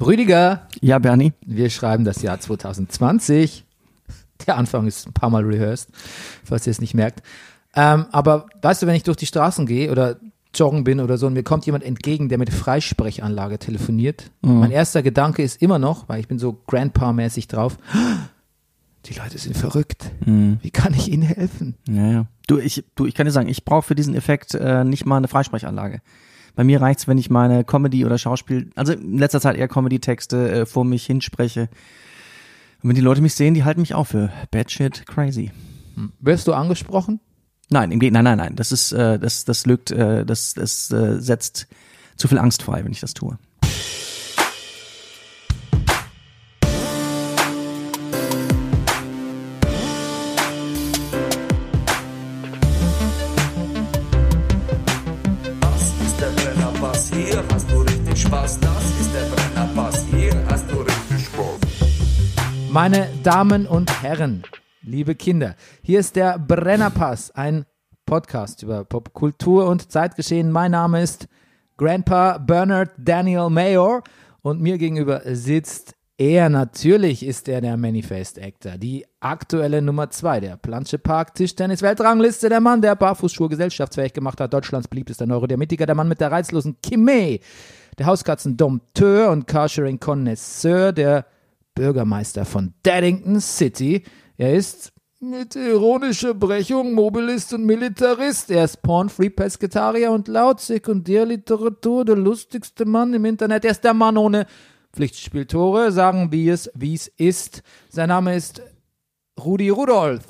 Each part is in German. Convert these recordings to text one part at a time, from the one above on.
Rüdiger, Ja, Bernie. wir schreiben das Jahr 2020. Der Anfang ist ein paar Mal rehearsed, falls ihr es nicht merkt. Ähm, aber weißt du, wenn ich durch die Straßen gehe oder joggen bin oder so und mir kommt jemand entgegen, der mit Freisprechanlage telefoniert, mein erster Gedanke ist immer noch, weil ich bin so Grandpa-mäßig drauf, die Leute sind verrückt. Wie kann ich ihnen helfen? Ja, ja. Du, ich, du, ich kann dir sagen, ich brauche für diesen Effekt äh, nicht mal eine Freisprechanlage. Bei mir reicht's, wenn ich meine Comedy oder Schauspiel, also in letzter Zeit eher Comedy-Texte äh, vor mich hinspreche. Und wenn die Leute mich sehen, die halten mich auch für bad shit crazy. Wirst du angesprochen? Nein, im Gegenteil, nein, nein, nein. Das ist, äh, das, das lügt, äh, das, das äh, setzt zu viel Angst frei, wenn ich das tue. Meine Damen und Herren, liebe Kinder, hier ist der Brennerpass, ein Podcast über Popkultur und Zeitgeschehen. Mein Name ist Grandpa Bernard Daniel Mayor und mir gegenüber sitzt er. Natürlich ist er der Manifest Actor, die aktuelle Nummer zwei der Plansche Park Tischtennis Weltrangliste, der Mann, der Barfußschuhe gesellschaftsfähig gemacht hat, Deutschlands beliebtester Neurodermitiker, der Mann mit der reizlosen Kimme, der Hauskatzen Dompteur und Carsharing Connoisseur, der Bürgermeister von Daddington City. Er ist mit ironischer Brechung Mobilist und Militarist. Er ist Porn-Free-Pesketarier und laut Sekundärliteratur der lustigste Mann im Internet. Er ist der Mann ohne Pflichtspieltore. Sagen wir es, wie es ist. Sein Name ist Rudi Rudolph.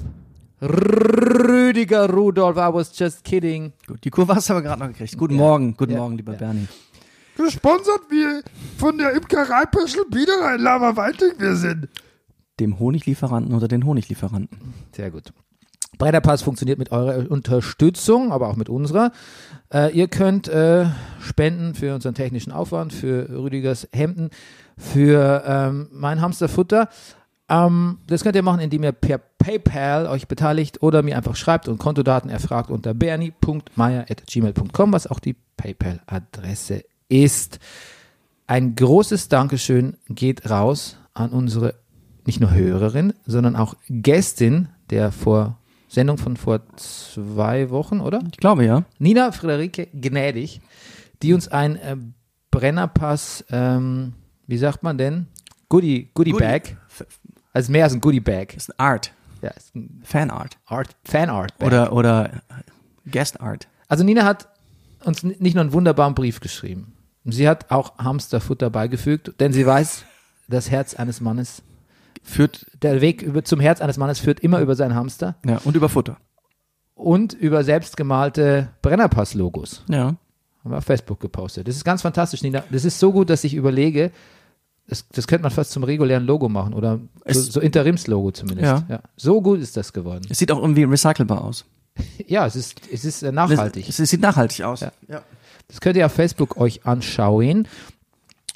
Rüdiger Rudolph, I was just kidding. Gut, die Kurve hast du aber gerade noch gekriegt. Guten Morgen, guten Ja. Morgen, lieber Bernie. Gesponsert wie von der Imkerei Peschel Biederein Lama Walting wir sind. Dem Honiglieferanten oder den Honiglieferanten. Sehr gut. Brennerpass funktioniert mit eurer Unterstützung, aber auch mit unserer. Äh, ihr könnt äh, spenden für unseren technischen Aufwand, für Rüdigers Hemden, für ähm, mein Hamsterfutter. Ähm, das könnt ihr machen, indem ihr per PayPal euch beteiligt oder mir einfach schreibt und Kontodaten erfragt unter bernie.meier.gmail.com, was auch die PayPal-Adresse ist. Ein großes Dankeschön geht raus an unsere nicht nur Hörerin, sondern auch Gästin der vor Sendung von vor zwei Wochen, oder? Ich glaube ja. Nina Friederike Gnädig, die uns ein äh, Brennerpass, ähm, wie sagt man denn? Goodie, Goodie, Goodie. Bag. Also mehr als ein Goodie Bag. Das ist Art, Ja, ist ein Fanart Art, Fanart Bag. oder oder Guest Art. Also Nina hat uns nicht nur einen wunderbaren Brief geschrieben. Sie hat auch Hamsterfutter beigefügt, denn sie weiß, das Herz eines Mannes Führt der Weg über, zum Herz eines Mannes führt immer über seinen Hamster ja und über Futter. und über selbstgemalte Brennerpass-Logos. Ja. Haben wir auf Facebook gepostet. Das ist ganz fantastisch, Nina. Das ist so gut, dass ich überlege, das, das könnte man fast zum regulären Logo machen oder so, so Interimslogo zumindest. Ja. So gut ist das geworden. Es sieht auch irgendwie recycelbar aus. Ja, es ist, es ist äh, nachhaltig. Es, es sieht nachhaltig aus. Ja. ja. Das könnt ihr auf Facebook euch anschauen.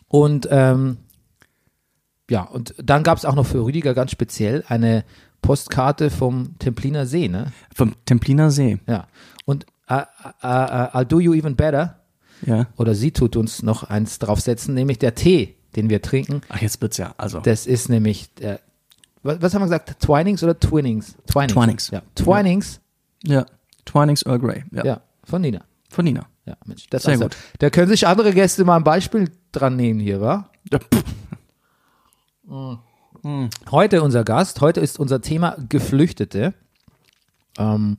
Und ähm, ja, und dann gab es auch noch für Rüdiger ganz speziell eine Postkarte vom Templiner See, ne? Vom Templiner See. Ja. Und äh, äh, äh, I'll do you even better, Ja. oder sie tut uns noch eins draufsetzen, nämlich der Tee, den wir trinken. Ach, jetzt wird's ja. Also. Das ist nämlich der, was, was haben wir gesagt? Twinings oder Twinnings? Twinings. Twinings. Ja. Twinings, ja. Twinings Earl Grey. Ja. ja. von Nina. Von Nina. Ja, Mensch, das Sehr gut. Da können sich andere Gäste mal ein Beispiel dran nehmen hier, wa? Ja, pff. Heute unser Gast, heute ist unser Thema Geflüchtete. Ähm,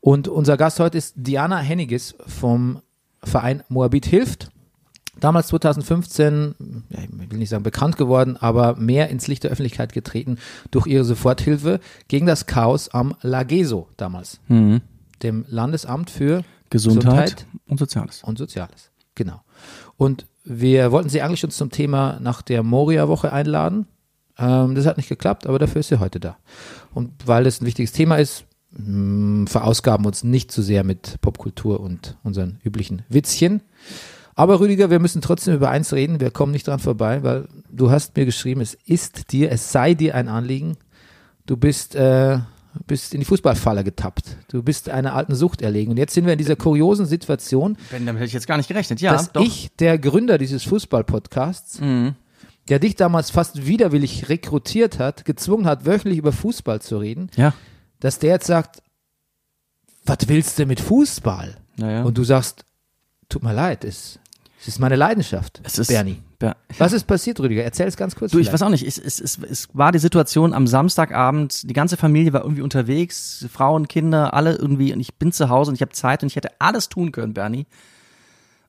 und unser Gast heute ist Diana Henniges vom Verein Moabit hilft. Damals 2015, ja, ich will nicht sagen bekannt geworden, aber mehr ins Licht der Öffentlichkeit getreten durch ihre Soforthilfe gegen das Chaos am Lageso damals, dem Landesamt für Gesundheit, und Soziales. und Soziales. Genau. Und wir wollten sie eigentlich schon zum Thema nach der Moria-Woche einladen. Ähm, das hat nicht geklappt, aber dafür ist sie heute da. Und weil das ein wichtiges Thema ist, mh, verausgaben wir uns nicht zu sehr mit Popkultur und unseren üblichen Witzchen. Aber Rüdiger, wir müssen trotzdem über eins reden. Wir kommen nicht dran vorbei, weil du hast mir geschrieben, es ist dir, es sei dir ein Anliegen. Du bist, äh, bist in die Fußballfalle getappt. Du bist einer alten Sucht erlegen. Und jetzt sind wir in dieser kuriosen Situation, Ben, damit hätte ich jetzt gar nicht gerechnet. Ja, dass doch. ich, der Gründer dieses Fußball-Podcasts, Mhm. der dich damals fast widerwillig rekrutiert hat, gezwungen hat, wöchentlich über Fußball zu reden, Ja. dass der jetzt sagt, was willst du mit Fußball? Naja. Und du sagst, tut mir leid, es, es ist meine Leidenschaft, es ist, Bernie. Ja. Was ist passiert, Rüdiger? Erzähl es ganz kurz. Du, ich vielleicht. weiß auch nicht. Es, es, es, es war die Situation am Samstagabend, die ganze Familie war irgendwie unterwegs, Frauen, Kinder, alle irgendwie und ich bin zu Hause und ich habe Zeit und ich hätte alles tun können, Bernie.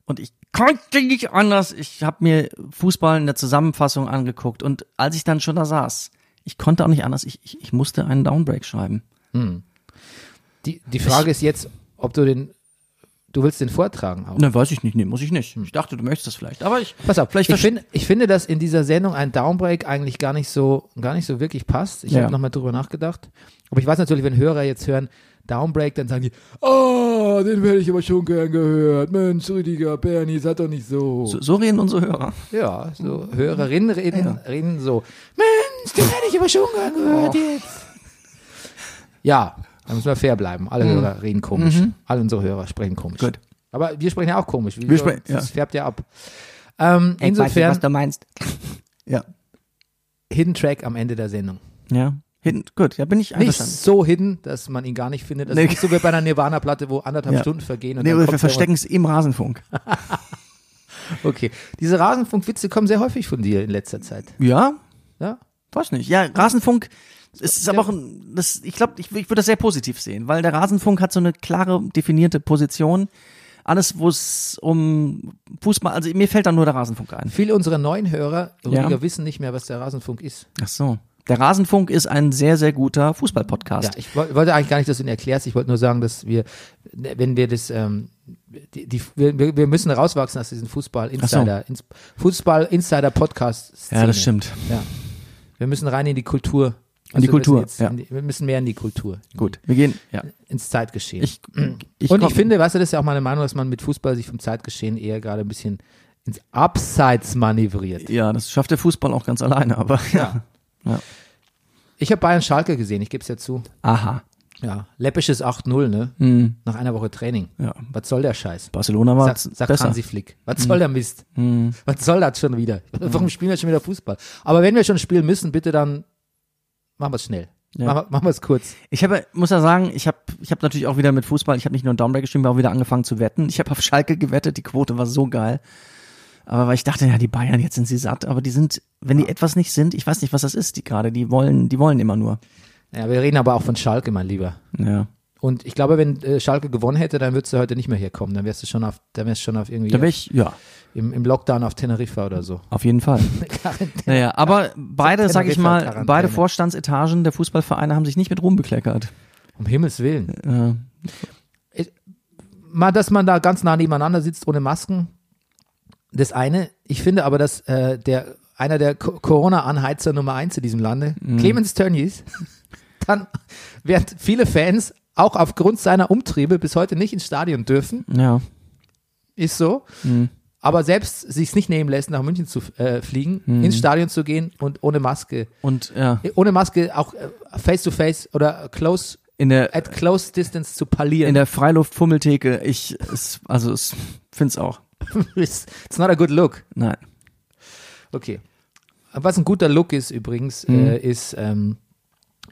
Und ich konnte nicht anders. Ich habe mir Fußball in der Zusammenfassung angeguckt und als ich dann schon da saß, ich konnte auch nicht anders. Ich, ich, ich musste einen Downbreak schreiben. Die, die Frage ist jetzt, ob du den, du willst den vortragen auch. Ne, weiß ich nicht. Nee, muss ich nicht. Ich dachte, du möchtest das vielleicht. Aber ich, Pass auf, Vielleicht ich, finde, ich finde, dass in dieser Sendung ein Downbreak eigentlich gar nicht so, gar nicht so wirklich passt. Ich Ja. habe nochmal drüber nachgedacht. Aber ich weiß natürlich, wenn Hörer jetzt hören, Downbreak, dann sagen die, oh, den hätte ich aber schon gern gehört. Mensch, Rüdiger, Bernie, seid doch nicht so. so, so reden unsere Hörer. Ja, so Hörerinnen reden, reden so, Mensch, den hätte ich aber schon gern gehört jetzt. Ja, da müssen wir fair bleiben. Alle Hörer reden komisch. Alle unsere Hörer sprechen komisch. Gut. Aber wir sprechen ja auch komisch. Wieso? Wir sprechen- das ja. färbt ja ab. Ähm, insofern, du meinst. Ja. Hidden Track am Ende der Sendung. Ja. Hinten, gut, ja, bin ich Nicht einverstanden. so hidden, dass man ihn gar nicht findet. Das Nee. ist nicht so wie bei einer Nirvana-Platte, wo anderthalb Ja. Stunden vergehen. Und Nee, dann wir verstecken es im Rasenfunk. Okay. Diese Rasenfunk-Witze kommen sehr häufig von dir in letzter Zeit. Ja, Ja? weiß nicht. Ja, Rasenfunk, es ist aber auch ein, das, ich glaube, ich, ich würde das sehr positiv sehen, weil der Rasenfunk hat so eine klare, definierte Position. Alles, wo es um Fußball, also mir fällt da nur der Rasenfunk ein. Viele unserer neuen Hörer, Ja. Wissen nicht mehr, was der Rasenfunk ist. Ach so. Der Rasenfunk ist ein sehr, sehr guter Fußball-Podcast. Ja, ich woll- wollte eigentlich gar nicht, dass du ihn erklärst. Ich wollte nur sagen, dass wir, wenn wir das, ähm, die, die, wir, wir müssen rauswachsen aus diesem Fußball-Insider, ins Fußball-Insider-Podcast. Ja, das stimmt. Ja. Wir müssen rein in die Kultur. In die wir Kultur, müssen jetzt ja. die, wir müssen mehr in die Kultur. Gut, wir gehen, ja. Ins Zeitgeschehen. Ich, ich Und ich finde, weißt du, das ist ja auch meine Meinung, dass man mit Fußball sich vom Zeitgeschehen eher gerade ein bisschen ins Abseits manövriert. ja, das schafft der Fußball auch ganz alleine, aber ja. ja. Ich habe Bayern Schalke gesehen, ich gebe es ja zu. Aha. Ja, läppisches 8-0, ne? Hm, Nach einer Woche Training. ja. Was soll der Scheiß? Barcelona war Sagt, sagt besser. Hansi Flick. Was soll der Mist? Hm. Was soll das schon wieder? Warum spielen wir schon wieder Fußball? Aber wenn wir schon spielen müssen, bitte dann machen wir es schnell. Ja. Machen wir- Machen wir es kurz. Ich habe, muss ja sagen, ich habe, ich habe natürlich auch wieder mit Fußball, ich habe nicht nur einen Downbreak geschrieben, aber auch wieder angefangen zu wetten. Ich habe auf Schalke gewettet, die Quote war so geil. Aber weil ich dachte, ja, die Bayern, jetzt sind sie satt, aber die sind, wenn die etwas nicht sind, ich weiß nicht, was das ist, die gerade, die wollen, die wollen immer nur. Ja, wir reden aber auch von Schalke, mein Lieber. Ja. Und ich glaube, wenn äh, Schalke gewonnen hätte, dann würdest du heute nicht mehr hier kommen. Dann wärst du schon auf, dann wärst du schon auf irgendwie Da wäre ich, ja, im, im Lockdown auf Teneriffa oder so. auf jeden Fall. Naja, aber beide, sag ich mal, beide Vorstandsetagen der Fußballvereine haben sich nicht mit Ruhm bekleckert. Um Himmels Willen. Äh, Mal, dass man da ganz nah nebeneinander sitzt ohne Masken. Das eine. Ich finde aber, dass äh, der einer der Co- Corona-Anheizer Nummer eins in diesem Lande, Clemens Tönnies, dann während viele Fans auch aufgrund seiner Umtriebe bis heute nicht ins Stadion dürfen, ja. ist so. Mhm. Aber selbst sich's nicht nehmen lässt, nach München zu äh, fliegen, Mhm. ins Stadion zu gehen und ohne Maske, Und ja, ohne Maske auch äh, face to face oder close in der, at close distance zu parlieren. in der Freiluftfummeltheke, ich, es, also es, find's auch. it's, not a good look. Nein. Okay. Was ein guter Look ist übrigens, Mhm. äh, ist, ähm,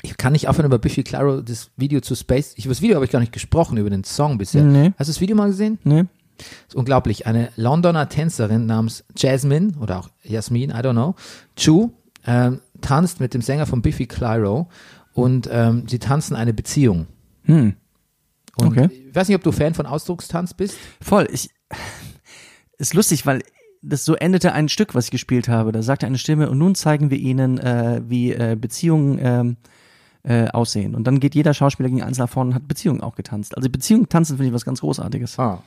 ich kann nicht aufhören über Biffy Claro das Video zu Space. Ich, über das Video habe ich gar nicht gesprochen, über den Song bisher. Nee. Hast du das Video mal gesehen? Nee? Das ist unglaublich. Eine Londoner Tänzerin namens Jasmine oder auch Jasmin, I don't know, Chu, ähm, tanzt mit dem Sänger von Biffy Clyro und ähm, sie tanzen eine Beziehung. Hm. Und Okay. ich weiß nicht, ob du Fan von Ausdruckstanz bist. Voll. Ich, ist lustig, weil das so endete ein Stück, was ich gespielt habe. Da sagte eine Stimme, und nun zeigen wir Ihnen, äh, wie äh, Beziehungen ähm, äh, aussehen. Und dann geht jeder Schauspieler gegen eins nach vorne und hat Beziehungen auch getanzt. Also Beziehungen tanzen finde ich was ganz Großartiges. Ah.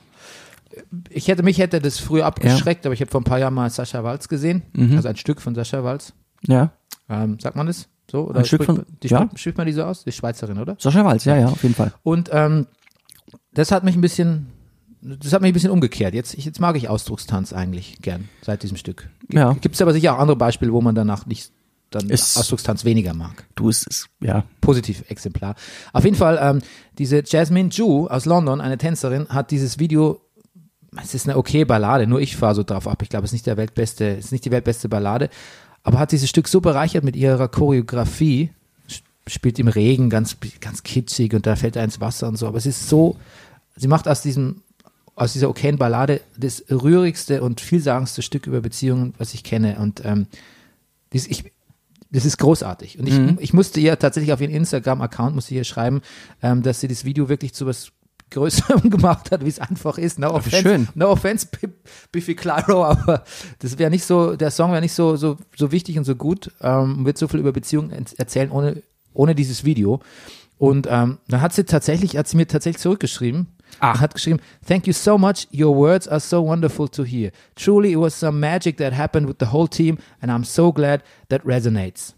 Ich hätte mich hätte das früher abgeschreckt, aber ich habe vor ein paar Jahren mal Sascha Walz gesehen, Mhm. also ein Stück von Sascha Walz. Ja. Ähm, sagt man das so? Oder Ein Stück spricht, von- die ja. spricht, man die so aus? Die Schweizerin, oder? Sascha Walz, ja, ja, auf jeden Fall. Und ähm, das hat mich ein bisschen, das hat mich ein bisschen umgekehrt. Jetzt, ich, jetzt mag ich Ausdruckstanz eigentlich gern seit diesem Stück. Ja. Gibt es aber sicher auch andere Beispiele, wo man danach nicht dann Ist- Ausdruckstanz weniger mag. Du, es ist, ja. Positiv Exemplar. Auf jeden Fall, ähm, diese Jasmine Ju aus London, eine Tänzerin, hat dieses Video es ist eine okay Ballade, nur ich fahre so drauf ab. Ich glaube, es ist nicht der weltbeste, es ist nicht die weltbeste Ballade, aber hat dieses Stück so bereichert mit ihrer Choreografie, sp- spielt im Regen ganz, ganz kitschig und da fällt er ins Wasser und so, aber es ist so, sie macht aus diesem, aus dieser okayen Ballade das rührigste und vielsagendste Stück über Beziehungen, was ich kenne und ähm, dies, ich, das ist großartig. Und ich, ich musste ihr tatsächlich auf ihren Instagram-Account, musste ihr schreiben, ähm, dass sie das Video wirklich zu was Größerem gemacht hat, wie es einfach ist. No offense, schön. no offense Bi- Biffy Clyro, aber das wäre nicht so, der Song wäre nicht so, so, so wichtig und so gut, ähm, wird so viel über Beziehungen erzählen ohne, ohne dieses Video. Und ähm, dann hat sie tatsächlich, hat sie mir tatsächlich zurückgeschrieben, und hat geschrieben, Thank you so much. Your words are so wonderful to hear. Truly, it was some magic that happened with the whole team, and I'm so glad that resonates.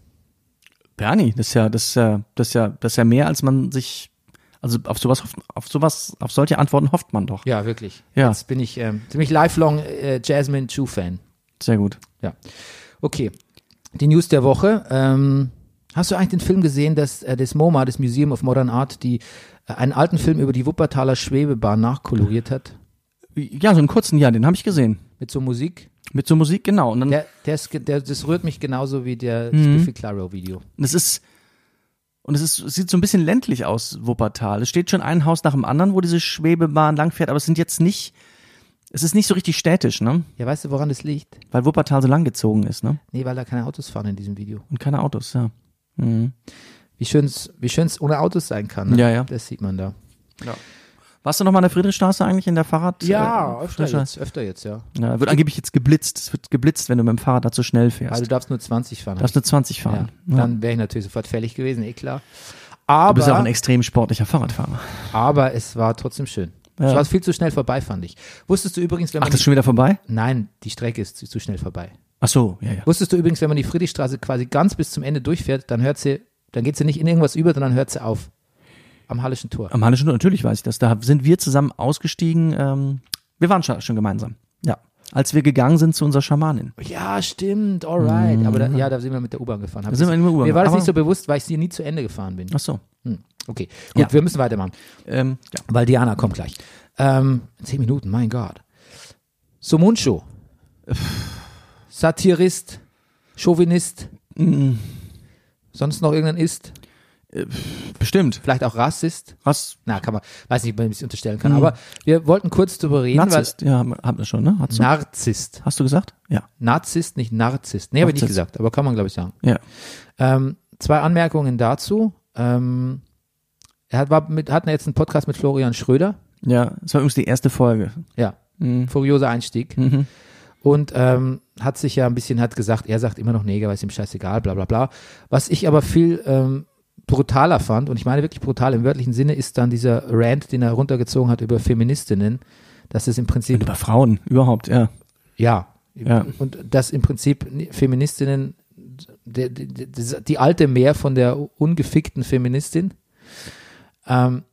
Bernie, das ist ja, das ist ja, das ist ja, das ist ja mehr, als man sich, also auf sowas, auf sowas, auf solche Antworten hofft man doch. Ja, wirklich. Ja. Jetzt bin ich ähm, ziemlich lifelong äh, Jasmine Chu-Fan. Sehr gut. Ja. Okay. Die News der Woche. Ähm, hast du eigentlich den Film gesehen, dass äh, das MoMA, das Museum of Modern Art, die äh, einen alten Film über die Wuppertaler Schwebebahn nachkoloriert hat? Ja, so einen kurzen, ja, den habe ich gesehen. Mit so Musik? Mit so Musik, genau. Und dann, Der, der ist, der, das rührt mich genauso wie der Mhm. Claro Video. Es ist, und es ist, es sieht so ein bisschen ländlich aus, Wuppertal. Es steht schon ein Haus nach dem anderen, wo diese Schwebebahn langfährt, aber es sind jetzt nicht, es ist nicht so richtig städtisch, ne? Ja, weißt du, woran das liegt? Weil Wuppertal so langgezogen ist, ne? Nee, weil da keine Autos fahren in diesem Video. Und keine Autos, ja. Mhm. Wie schön's, wie schön's ohne Autos sein kann. Ne? Ja, ja. Das sieht man da. Warst du noch mal an der Friedrichstraße eigentlich in der Fahrrad? äh, öfter Frischer? jetzt, öfter jetzt, ja. Ja, wird angeblich jetzt geblitzt. Es wird geblitzt, wenn du mit dem Fahrrad da zu schnell fährst. Also du darfst nur 20 fahren. Du darfst nur 20 ja. fahren. Dann wäre ich natürlich sofort fällig gewesen, eh klar. Du Aber, bist auch ein extrem sportlicher Fahrradfahrer. aber es war trotzdem schön. Ja. Es war viel zu schnell vorbei, fand ich. Wusstest du übrigens, wenn Ach, man. das ist schon wieder vorbei? nein, die Strecke ist zu, zu schnell vorbei. Ach so, ja, ja. Wusstest du übrigens, wenn man die Friedrichstraße quasi ganz bis zum Ende durchfährt, dann hört sie, dann geht sie nicht in irgendwas über, sondern hört sie auf. Am Hallischen Tor. Am Hallischen Tor, natürlich weiß ich das. Da sind wir zusammen ausgestiegen. Ähm, wir waren schon, schon gemeinsam. Ja. Als wir gegangen sind zu unserer Schamanin. Ja, stimmt, alright. Aber da, ja, da sind wir mit der U-Bahn gefahren. Hab Mhm. Da sind wir mit der U-Bahn. Mir war das nicht so bewusst, weil ich sie nie zu Ende gefahren bin. Ach so. Hm. Okay, gut, Ja. wir müssen weitermachen. Ähm, ja. Weil Diana kommt gleich. Ähm, zehn Minuten, mein Gott. Somuncho. Satirist, Chauvinist. Mm. Sonst noch irgendein Ist? Bestimmt. Vielleicht auch Rassist? Was? Na, kann man, weiß nicht, ob man es unterstellen kann. Aber wir wollten kurz darüber reden, Narzisst. Ja, haben wir schon, ne? Du, Narzisst. hast du gesagt? Ja. Narzisst, nicht Narzisst. Nee, habe ich nicht gesagt, aber kann man, glaube ich, sagen. Ja. Ähm, zwei Anmerkungen dazu. Ähm, er hat, war mit, hatten jetzt einen Podcast mit Florian Schröder. Ja, das war übrigens die erste Folge. Ja, Mhm. furioser Einstieg. Mhm. Und ähm, hat sich ja ein bisschen, hat gesagt, er sagt immer noch Neger, weil es ihm scheißegal, bla bla bla. Was ich aber viel ähm, brutaler fand, und ich meine wirklich brutal im wörtlichen Sinne, ist dann dieser Rant, den er runtergezogen hat über Feministinnen, dass es im Prinzip, Über Frauen, überhaupt, ja. ja, Ja. und dass im Prinzip Feministinnen, die, die, die, die alte Mehr von der ungefickten Feministin, ähm,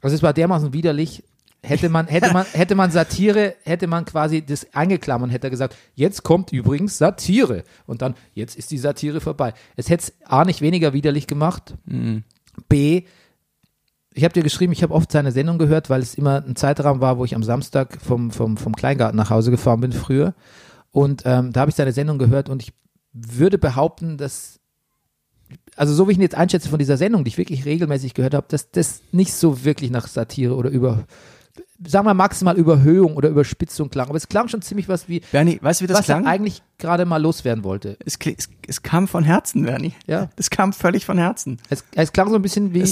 also es war dermaßen widerlich, hätte man, hätte man, hätte man Satire, hätte man quasi das eingeklammert, hätte er gesagt, jetzt kommt übrigens Satire. Und dann, jetzt ist die Satire vorbei. Es hätte es A nicht weniger widerlich gemacht, B, ich habe dir geschrieben, ich habe oft seine Sendung gehört, weil es immer ein Zeitraum war, wo ich am Samstag vom, vom, vom Kleingarten nach Hause gefahren bin früher. Und ähm, da habe ich seine Sendung gehört und ich würde behaupten, dass, also so wie ich ihn jetzt einschätze von dieser Sendung, die ich wirklich regelmäßig gehört habe, dass das nicht so wirklich nach Satire oder über, sagen wir maximal Überhöhung oder Überspitzung klang. Aber es klang schon ziemlich was wie, Bernie, weißt du, wie das was klang? er eigentlich gerade mal loswerden wollte. Es, es, es kam von Herzen, Bernie. Ja. Es kam völlig von Herzen. Es, es klang so ein bisschen wie,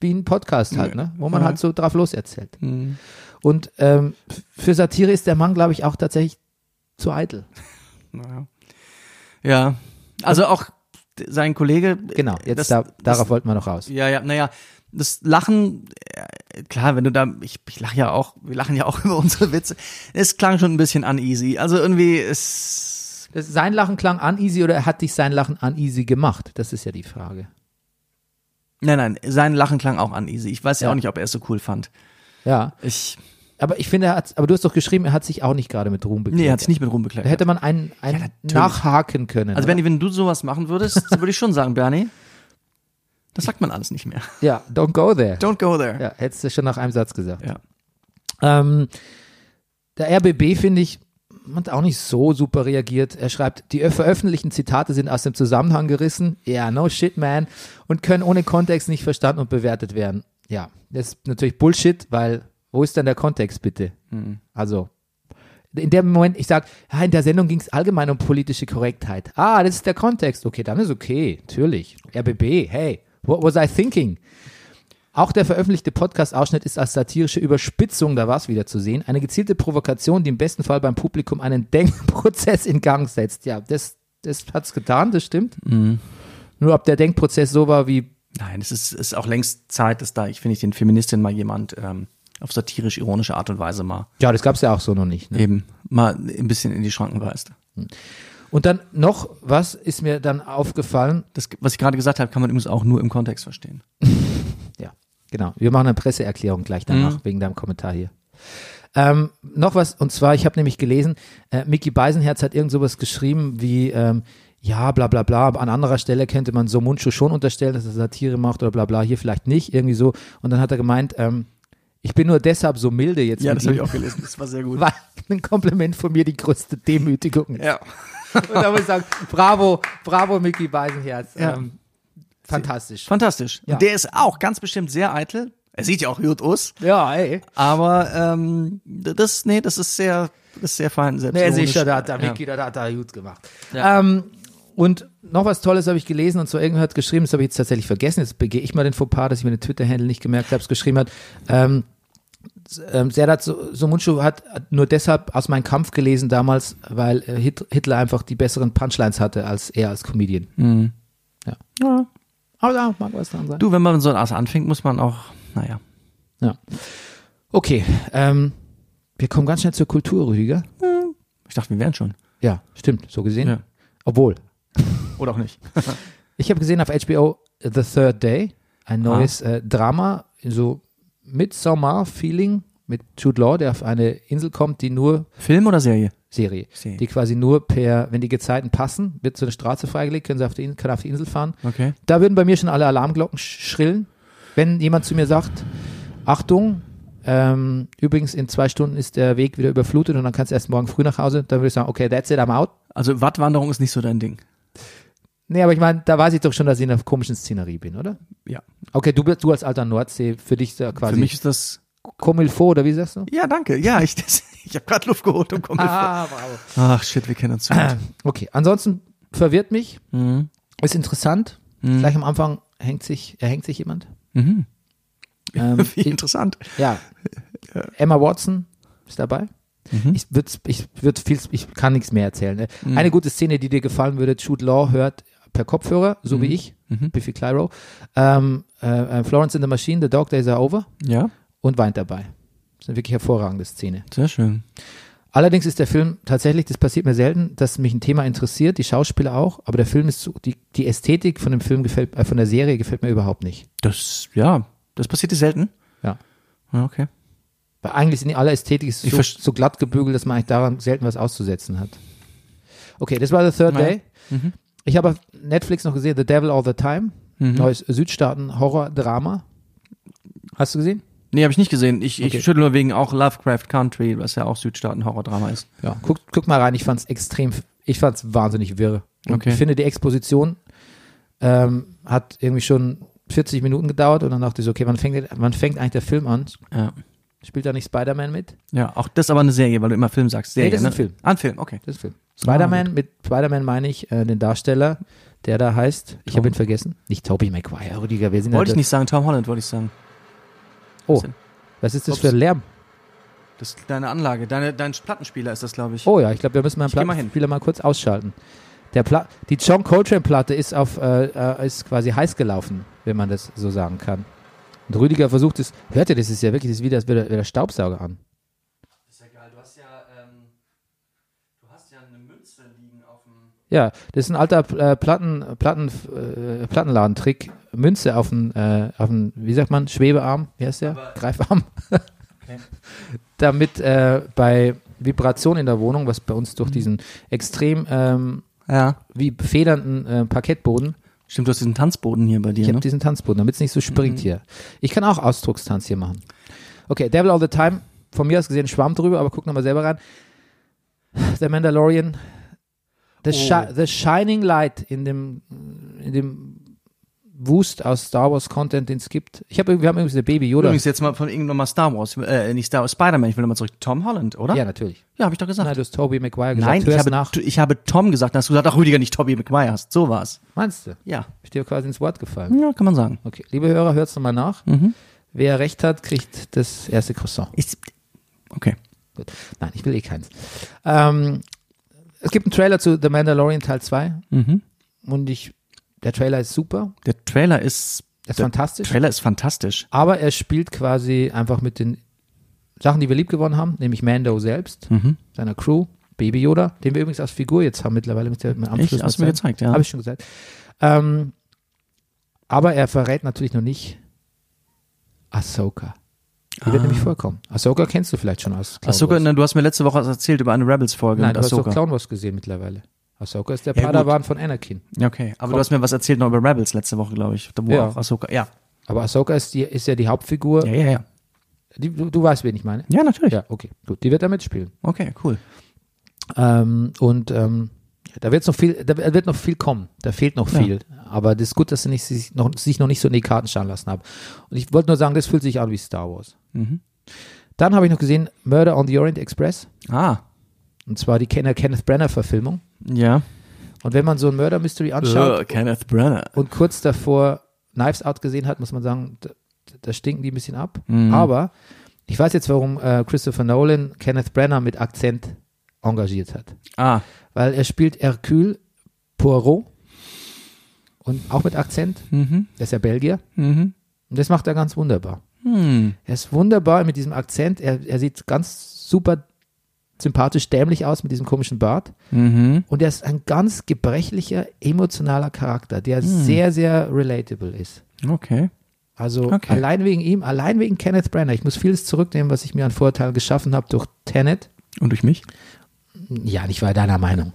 wie ein Podcast halt, ne? wo man Ja. halt so drauf loserzählt. Mhm. Und ähm, für Satire ist der Mann, glaube ich, auch tatsächlich zu eitel. Naja. Ja. Also auch sein Kollege. Genau, jetzt das, da, das, darauf wollten wir noch raus. Ja, ja, naja, das Lachen, äh, klar, wenn du da, ich, ich lache ja auch, wir lachen ja auch über unsere Witze. Es klang schon ein bisschen uneasy. Also irgendwie ist, Das, sein Lachen klang uneasy oder hat dich sein Lachen uneasy gemacht? Das ist ja die Frage. nein, nein, sein Lachen klang auch uneasy. Ich weiß ja, Ja. auch nicht, ob er es so cool fand. Ja, Ich, aber ich finde, er hat, aber du hast doch geschrieben, er hat sich auch nicht gerade mit Ruhm bekleidet. nee, er hat sich nicht mit Ruhm Da bekleidet. hätte man einen, einen natürlich. nachhaken können. also? Bernie, wenn du sowas machen würdest, würde ich schon sagen, Bernie, das sagt man alles nicht mehr. ja, don't go there. Don't go there. Ja, hättest du schon nach einem Satz gesagt. Ja. Ähm, Der RBB, finde ich, hat auch nicht so super reagiert. Er schreibt, die veröffentlichten Zitate sind aus dem Zusammenhang gerissen. Ja, no shit, man. Und können ohne Kontext nicht verstanden und bewertet werden. Ja, das ist natürlich Bullshit, weil wo ist denn der Kontext bitte? Also, in dem Moment, ich sage, in der Sendung ging es allgemein um politische Korrektheit. Ah, das ist der Kontext. Okay, dann ist okay, natürlich. RBB, hey, what was I thinking? Auch der veröffentlichte Podcast-Ausschnitt ist als satirische Überspitzung, da war es wieder zu sehen, eine gezielte Provokation, die im besten Fall beim Publikum einen Denkprozess in Gang setzt. Ja, das, das hat's getan, das stimmt. Nur ob der Denkprozess so war wie, Nein, es ist, ist auch längst Zeit, dass da, ich finde, ich den Feministinnen mal jemand ähm, auf satirisch-ironische Art und Weise mal ja, das gab's ja auch so noch nicht. Ne? eben mal ein bisschen in die Schranken weist. Und dann noch was ist mir dann aufgefallen, Das, was ich gerade gesagt habe, kann man übrigens auch nur im Kontext verstehen. Ja, genau. Wir machen eine Presseerklärung gleich danach, wegen deinem Kommentar hier. Ähm, noch was, und zwar, ich habe nämlich gelesen, äh, Mickey Beisenherz hat irgend sowas geschrieben wie, ähm, ja, bla bla bla, an anderer Stelle könnte man so Mundschuh schon unterstellen, dass er Satire macht oder bla bla, hier vielleicht nicht, irgendwie so. Und dann hat er gemeint, ähm, ich bin nur deshalb so milde jetzt. Ja, das habe ich auch gelesen. Das war sehr gut. Weil ein Kompliment von mir die größte Demütigung ist. Ja. Und da muss ich sagen, bravo, bravo Mickey Beisenherz. Ja. Ähm, fantastisch. Fantastisch. Ja. Und der ist auch ganz bestimmt sehr eitel. Er sieht ja auch gut aus. Ja, ey. Aber ähm, das, nee, das ist sehr, das ist sehr fein selbst. Nee, sicher, da hat der Mickey, da hat er gut gemacht. Ja. Ähm, und noch was Tolles habe ich gelesen, und zwar irgendwer hat geschrieben, das habe ich jetzt tatsächlich vergessen, jetzt begehe ich mal den Fauxpas, dass ich mir den Twitter-Handle nicht gemerkt habe, es geschrieben hat, ähm, ähm, Serdat So- Somuncu hat, nur deshalb aus meinem Kampf gelesen damals, weil äh, Hit- Hitler einfach die besseren Punchlines hatte als er als Comedian. Ja. Ja. Aber da mag was dran sein. Du, wenn man so was anfängt, muss man auch, naja. Ja. Okay, ähm, wir kommen ganz schnell zur Kultur, Rüdiger. Ich dachte, wir wären schon. Ja, stimmt, so gesehen. Ja. Obwohl, Oder auch nicht. Ich habe gesehen auf HBO The Third Day, ein neues äh, Drama, so Midsommar-Feeling mit Jude Law, der auf eine Insel kommt, die nur Film oder Serie? Serie, Serie. die quasi nur per, wenn die Gezeiten passen, wird so eine Straße freigelegt, können sie auf die, In- können auf die Insel fahren. Okay. Da würden bei mir schon alle Alarmglocken sch- schrillen, wenn jemand zu mir sagt, Achtung, ähm, übrigens in zwei Stunden ist der Weg wieder überflutet und dann kannst du erst morgen früh nach Hause, dann würde ich sagen, okay, that's it, I'm out. Also Wattwanderung ist nicht so dein Ding. Nee, aber ich meine, da weiß ich doch schon, dass ich in einer komischen Szenerie bin, oder? Ja. Okay, du, bist- du als alter Nordsee, für dich ist da quasi Für mich ist das. comme il faut, oder wie sagst du? Ja, danke. Ja, ich, ich habe gerade Luft geholt und komme. Ah, bravo. Ach shit, wir kennen uns so gut. Okay, ansonsten verwirrt mich, Mhm. ist interessant. Mhm. Gleich am Anfang hängt sich, erhängt sich jemand. Mhm. Ähm, Wie interessant. ja, Emma Watson ist dabei. Mhm. Ich würd, ich würd viel, ich kann nichts mehr erzählen. Ne? Eine gute Szene, die dir gefallen würde, Jude Law hört per Kopfhörer, so wie ich, Mhm. Biffy Clyro, ähm, äh, äh, Florence in the Machine, The Dog Days Are Over Ja, und weint dabei. Das ist eine wirklich hervorragende Szene. sehr schön. Allerdings ist der Film tatsächlich, das passiert mir selten, dass mich ein Thema interessiert, die Schauspieler auch, aber der Film ist so, die, die Ästhetik von dem Film gefällt, äh, von der Serie gefällt mir überhaupt nicht. Das, ja, das passiert dir selten. Ja. Ja, okay. Weil eigentlich sind die alle Ästhetik so, so glatt gebügelt, dass man eigentlich daran selten was auszusetzen hat. Okay, das war The Third. Day. Mhm. Ich habe auf Netflix noch gesehen, The Devil All the Time, Mhm. neues Südstaaten-Horror-Drama. Hast du gesehen? Nee, habe ich nicht gesehen. Ich, Okay. ich schüttel nur wegen auch Lovecraft Country, was ja auch Südstaaten-Horrordrama ist. Ja. Guck, guck mal rein, ich fand's extrem, ich fand's wahnsinnig wirr. Und Okay. ich finde, die Exposition ähm, hat irgendwie schon 40 Minuten gedauert und dann dachte ich so, okay, wann fängt, wann fängt eigentlich der Film an? Ja. Spielt da nicht Spider-Man mit? Ja, auch das ist aber eine Serie, weil du immer Film sagst. Serie, Nee, das ist ne? ein Film. Ah, ein Film, okay. Das ist Film. Spider-Man, mit Spider-Man meine ich äh, den Darsteller, der da heißt, ich habe ihn vergessen, nicht Tobey Maguire, Rüdiger, wir sind Wollte ich nicht sagen, Tom Holland wollte ich sagen. Oh, was ist das Ups. für ein Lärm? Das ist deine Anlage, deine, dein Plattenspieler ist das, glaube ich. Oh ja, ich glaube, wir müssen meinen geh mal. Plattenspieler mal kurz ausschalten. Der Pla die John Coltrane-Platte ist auf, äh, äh, ist quasi heiß gelaufen, wenn man das so sagen kann. Und Rüdiger versucht es, hört ihr, das ist ja wirklich, das ist wie, das wäre der Staubsauger an. ist ja geil, du hast ja, ähm, du hast ja eine Münze liegen auf dem. Ja, das ist ein alter äh, Platten, Platten, äh, Plattenladentrick. Münze auf den, äh, auf den, wie sagt man, Schwebearm, wie heißt der? Aber- Greifarm. Damit äh, bei Vibration in der Wohnung, was bei uns durch diesen extrem ähm, Ja. wie federnden äh, Parkettboden, Stimmt, du hast diesen Tanzboden hier bei dir, ich habe ne? diesen Tanzboden, damit es nicht so springt hier. Ich kann auch Ausdruckstanz hier machen. Okay, Devil All the Time, von mir aus gesehen Schwamm drüber, aber guck nochmal selber rein. The Mandalorian, the, shi the Shining Light in dem, in dem Wust aus Star Wars Content, den es gibt. Ich habe, wir haben übrigens eine Baby Yoda. Übrigens jetzt mal von irgendwann mal Star Wars, äh, nicht Star Wars, Spider-Man, ich will nochmal zurück. Tom Holland, oder? Ja, natürlich. Ja, habe ich doch gesagt. Nein, du hast Tobey Maguire gesagt. Nein, ich habe, nach. ich habe Tom gesagt, dann hast du gesagt, ach Rüdiger, nicht Toby McGuire hast. So war's. Meinst du? Ja. Ich dir quasi ins Wort gefallen. Ja, kann man sagen. Okay, liebe Hörer, hört's nochmal nach. Mhm. Wer recht hat, kriegt das erste Croissant. Ich, okay. Gut. Nein, ich will eh keins. Ähm, es gibt einen Trailer zu The Mandalorian Teil 2 Mhm. und ich, der Trailer ist super, Der Trailer ist, ist der fantastisch, Trailer ist fantastisch. aber er spielt quasi einfach mit den Sachen, die wir lieb gewonnen haben, nämlich Mando selbst, Mhm. seiner Crew, Baby Yoda, den wir übrigens als Figur jetzt haben mittlerweile mit der mit am Ich, hast mir gezeigt, ja. Habe ich schon gesagt. Ähm, aber er verrät natürlich noch nicht Ahsoka. Die wird Ah. nämlich vorkommen. Ahsoka kennst du vielleicht schon aus Ahsoka, Wars. du hast mir letzte Woche erzählt über eine Rebels-Folge Nein, mit du hast doch Ahsoka. Clone Wars gesehen mittlerweile. Ahsoka ist der Ja, gut. Padawan von Anakin. Okay. Aber Komm. du hast mir was erzählt noch über Rebels letzte Woche, glaube ich. Da wo Ja. auch Ahsoka, ja. Aber Ahsoka ist, die, ist ja die Hauptfigur. Ja, ja, ja. Die, du, du weißt, wen ich meine. Ja, natürlich. Ja, okay, gut. Die wird da mitspielen. Okay, cool. Ähm, und ähm, da wird noch viel, da wird noch viel kommen. Da fehlt noch Ja. viel. Aber das ist gut, dass sie nicht, sich, noch, sich noch nicht so in die Karten schauen lassen haben. Und ich wollte nur sagen, das fühlt sich an wie Star Wars. Mhm. Dann habe ich noch gesehen Murder on the Orient Express. Ah, Und zwar die Ken Kenneth Brenner Verfilmung. ja. Und wenn man so ein Murder Mystery anschaut Uh, Kenneth Brenner. und kurz davor Knives Out gesehen hat, muss man sagen, da, da stinken die ein bisschen ab. Mhm. Aber ich weiß jetzt, warum äh, Christopher Nolan Kenneth Brenner mit Akzent engagiert hat. Ah, Weil er spielt Hercule Poirot und auch mit Akzent. mhm. Der ist ja Belgier. Mhm. Und das macht er ganz wunderbar. Hm. Er ist wunderbar mit diesem Akzent. Er, er sieht ganz super sympathisch dämlich aus mit diesem komischen Bart. Mhm. Und er ist ein ganz gebrechlicher, emotionaler Charakter, der sehr, sehr relatable ist. Okay. Also Okay. allein wegen ihm, allein wegen Kenneth Branagh. Ich muss vieles zurücknehmen, was ich mir an Vorteilen geschaffen habe durch Tenet. Und durch mich? Ja, ich war deiner Meinung.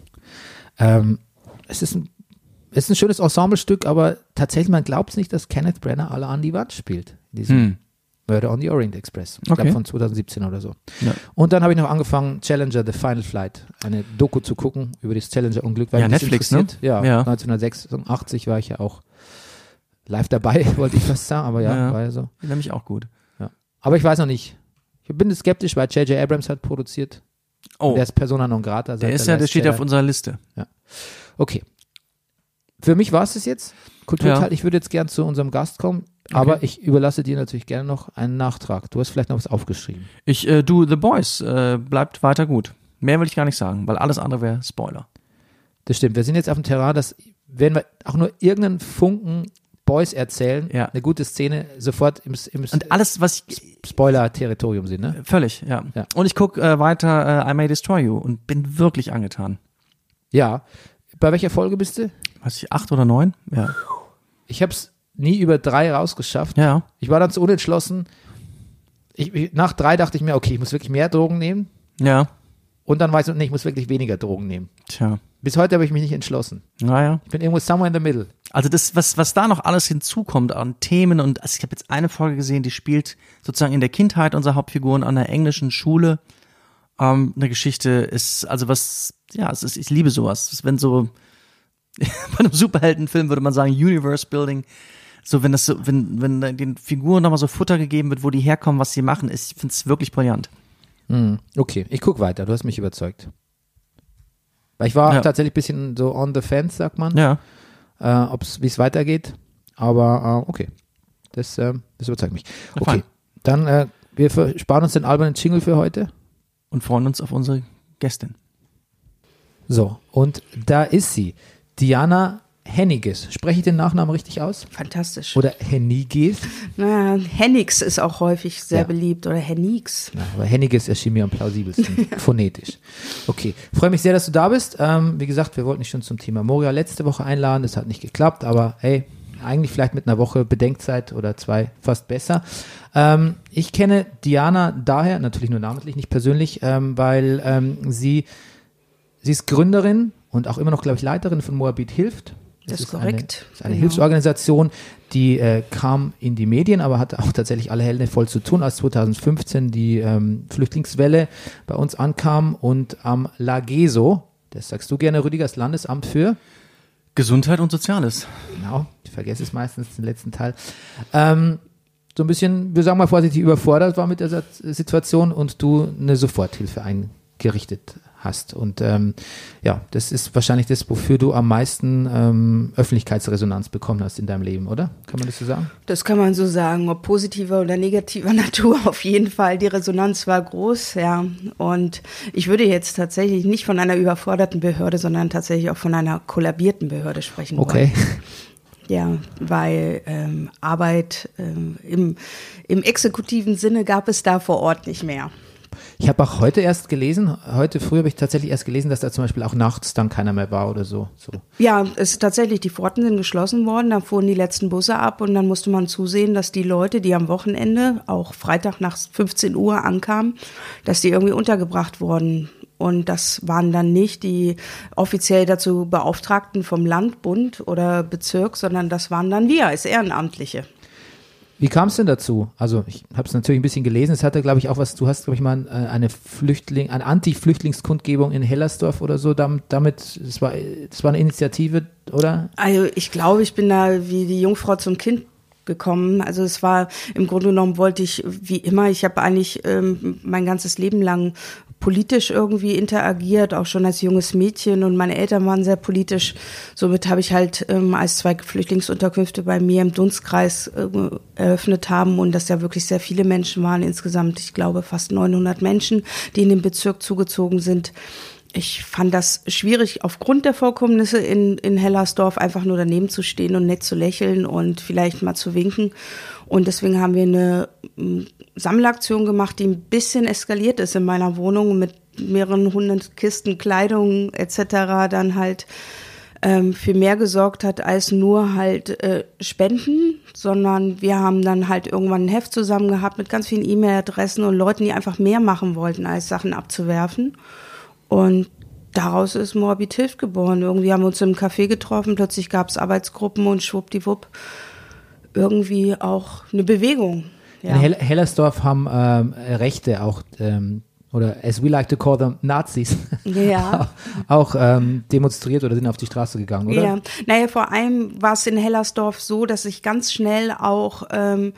Ähm, es ist ein, es ist ein schönes Ensemblestück, aber tatsächlich, man glaubt es nicht, dass Kenneth Branagh alle an die Wand spielt. in Diesem Hm. Murder on the Orient Express. Ich Okay. glaube von 2017 oder so. Ja. Und dann habe ich noch angefangen, Challenger The Final Flight, eine Doku zu gucken über das Challenger-Unglück. weil Ja, Netflix, ne? Ja, Ja. 1986 war ich ja auch live dabei, wollte ich fast sagen, aber ja, Ja. war ja so. Nämlich auch gut. Aber ich weiß noch nicht. Ich bin skeptisch, weil J.J. Abrams hat produziert. Oh, Der ist Persona non grata. der ist ja, der steht Jedi. auf unserer Liste. Okay. Für mich war es das jetzt. Kulturteil, Ja. ich würde jetzt gern zu unserem Gast kommen, aber ich überlasse dir natürlich gerne noch einen Nachtrag. Du hast vielleicht noch was aufgeschrieben. Ich, äh, du, The Boys, äh, bleibt weiter gut. Mehr will ich gar nicht sagen, weil alles andere wäre Spoiler. Das stimmt. Wir sind jetzt auf dem Terrain, dass, wenn wir auch nur irgendeinen Funken Boys erzählen, Ja. eine gute Szene sofort im, im Und alles, was ich, Spoiler-Territorium sind, ne? völlig, ja. Ja. Und ich guck äh, weiter äh, I May Destroy You und bin wirklich angetan. Ja. Bei welcher Folge bist du? Weiß ich, acht oder neun? Ja. Ich habe es nie über drei rausgeschafft. Ja. Ich war dann zu unentschlossen. Ich, ich, nach drei dachte ich mir, okay, ich muss wirklich mehr Drogen nehmen. Ja. Und dann weiß ich, nee, ich muss wirklich weniger Drogen nehmen. Tja. Bis heute habe ich mich nicht entschlossen. Naja. Ich bin irgendwo somewhere in the middle. Also das, was, was da noch alles hinzukommt an Themen und also ich habe jetzt eine Folge gesehen, die spielt sozusagen in der Kindheit unserer Hauptfiguren an einer englischen Schule. Ähm, eine Geschichte ist, also was, ja, es ist, ich liebe sowas. Wenn so, bei einem Superheldenfilm würde man sagen, Universe Building. So, wenn das so, wenn, wenn den Figuren nochmal so Futter gegeben wird, wo die herkommen, was sie machen, ist, ich finde es wirklich brillant. Hm, Okay, ich gucke weiter. Du hast mich überzeugt. Weil ich war Ja. tatsächlich ein bisschen so on the fence, sagt man, Ja. äh, wie es weitergeht. Aber äh, okay, das, äh, das überzeugt mich. Okay, dann äh, wir sparen uns den albernen Jingle für heute. Und freuen uns auf unsere Gästin. So, und da ist sie, Diana Henniges. Spreche ich den Nachnamen richtig aus? Fantastisch. Oder Henniges? Na, Hennix ist auch häufig sehr Ja. beliebt oder Hennix. Ja, aber Henniges erschien mir am plausibelsten, phonetisch. Okay, freue mich sehr, dass du da bist. Ähm, wie gesagt, wir wollten dich schon zum Thema Moria letzte Woche einladen, das hat nicht geklappt, aber hey, eigentlich vielleicht mit einer Woche Bedenkzeit oder zwei fast besser. Ähm, ich kenne Diana daher, natürlich nur namentlich, nicht persönlich, ähm, weil ähm, sie, sie ist Gründerin und auch immer noch, glaube ich, Leiterin von Moabit Hilft. Das ist ist korrekt, Eine, ist eine genau. Hilfsorganisation, die äh, kam in die Medien, aber hatte auch tatsächlich alle Hände voll zu tun, als 2015 die ähm, Flüchtlingswelle bei uns ankam und am Lageso, das sagst du gerne, Rüdiger, das Landesamt für Gesundheit und Soziales. Genau, ich vergesse es meistens den letzten Teil. Ähm, so ein bisschen, wir sagen mal vorsichtig, überfordert war mit der Situation und du eine Soforthilfe eingerichtet hast. Und ähm, ja, das ist wahrscheinlich das, wofür du am meisten ähm, Öffentlichkeitsresonanz bekommen hast in deinem Leben, oder? Kann man das so sagen? Das kann man so sagen, ob positiver oder negativer Natur. Auf jeden Fall, die Resonanz war groß, ja. Und ich würde jetzt tatsächlich nicht von einer überforderten Behörde, sondern tatsächlich auch von einer kollabierten Behörde sprechen Okay. wollen. Ja, weil ähm, Arbeit ähm, im, im exekutiven Sinne gab es da vor Ort nicht mehr. Ich habe auch heute erst gelesen, heute früh habe ich tatsächlich erst gelesen, dass da zum Beispiel auch nachts dann keiner mehr war oder so. so. Ja, es ist tatsächlich, die Pforten sind geschlossen worden, da fuhren die letzten Busse ab und dann musste man zusehen, dass die Leute, die am Wochenende, auch Freitag nach 15 Uhr ankamen, dass die irgendwie untergebracht wurden. Und das waren dann nicht die offiziell dazu Beauftragten vom Land, Bund oder Bezirk, sondern das waren dann wir als Ehrenamtliche. Wie kam es denn dazu? Also ich habe es natürlich ein bisschen gelesen. Es hatte, glaube ich, auch was. Du hast, glaube ich, mal äh, eine Flüchtling, eine Anti-Flüchtlingskundgebung in Hellersdorf oder so. Damit, damit das war, das war eine Initiative, oder? Also ich glaube, ich bin da wie die Jungfrau zum Kind gekommen. Also es war im Grunde genommen wollte ich wie immer. Ich habe eigentlich ähm, mein ganzes Leben lang politisch irgendwie interagiert, auch schon als junges Mädchen und meine Eltern waren sehr politisch. Somit habe ich halt, ähm, als zwei Flüchtlingsunterkünfte bei mir im Dunstkreis äh, eröffnet haben und das ja wirklich sehr viele Menschen waren, insgesamt, ich glaube, fast 900 Menschen, die in den Bezirk zugezogen sind. Ich fand das schwierig, aufgrund der Vorkommnisse in, in Hellersdorf einfach nur daneben zu stehen und nett zu lächeln und vielleicht mal zu winken. Und deswegen haben wir eine mm, Sammelaktion gemacht, die ein bisschen eskaliert ist in meiner Wohnung mit mehreren hundert Kisten Kleidung etc. dann halt ähm, für mehr gesorgt hat als nur halt äh, Spenden, sondern wir haben dann halt irgendwann ein Heft zusammen gehabt mit ganz vielen E-Mail-Adressen und Leuten, die einfach mehr machen wollten, als Sachen abzuwerfen. Und daraus ist Morbid Hilft geboren. Irgendwie haben wir uns im Café getroffen, plötzlich gab es Arbeitsgruppen und schwuppdiwupp irgendwie auch eine Bewegung. Ja. In Hell Hellersdorf haben ähm, Rechte auch, ähm, oder as we like to call them, Nazis, Ja. auch ähm, demonstriert oder sind auf die Straße gegangen, oder? Ja, naja, vor allem war es in Hellersdorf so, dass sich ganz schnell auch ähm,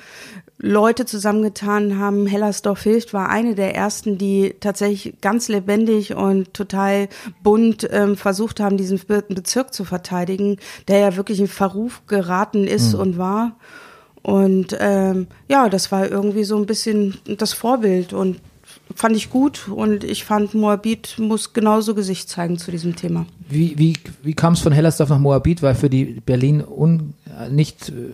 Leute zusammengetan haben. Hellersdorf hilft war eine der ersten, die tatsächlich ganz lebendig und total bunt ähm, versucht haben, diesen Be Bezirk zu verteidigen, der ja wirklich in Verruf geraten ist und war. Und ähm, ja, das war irgendwie so ein bisschen das Vorbild und fand ich gut und ich fand Moabit muss genauso Gesicht zeigen zu diesem Thema. Wie, wie, wie kam es von Hellersdorf nach Moabit? Weil für die Berlin un, äh, nicht, äh,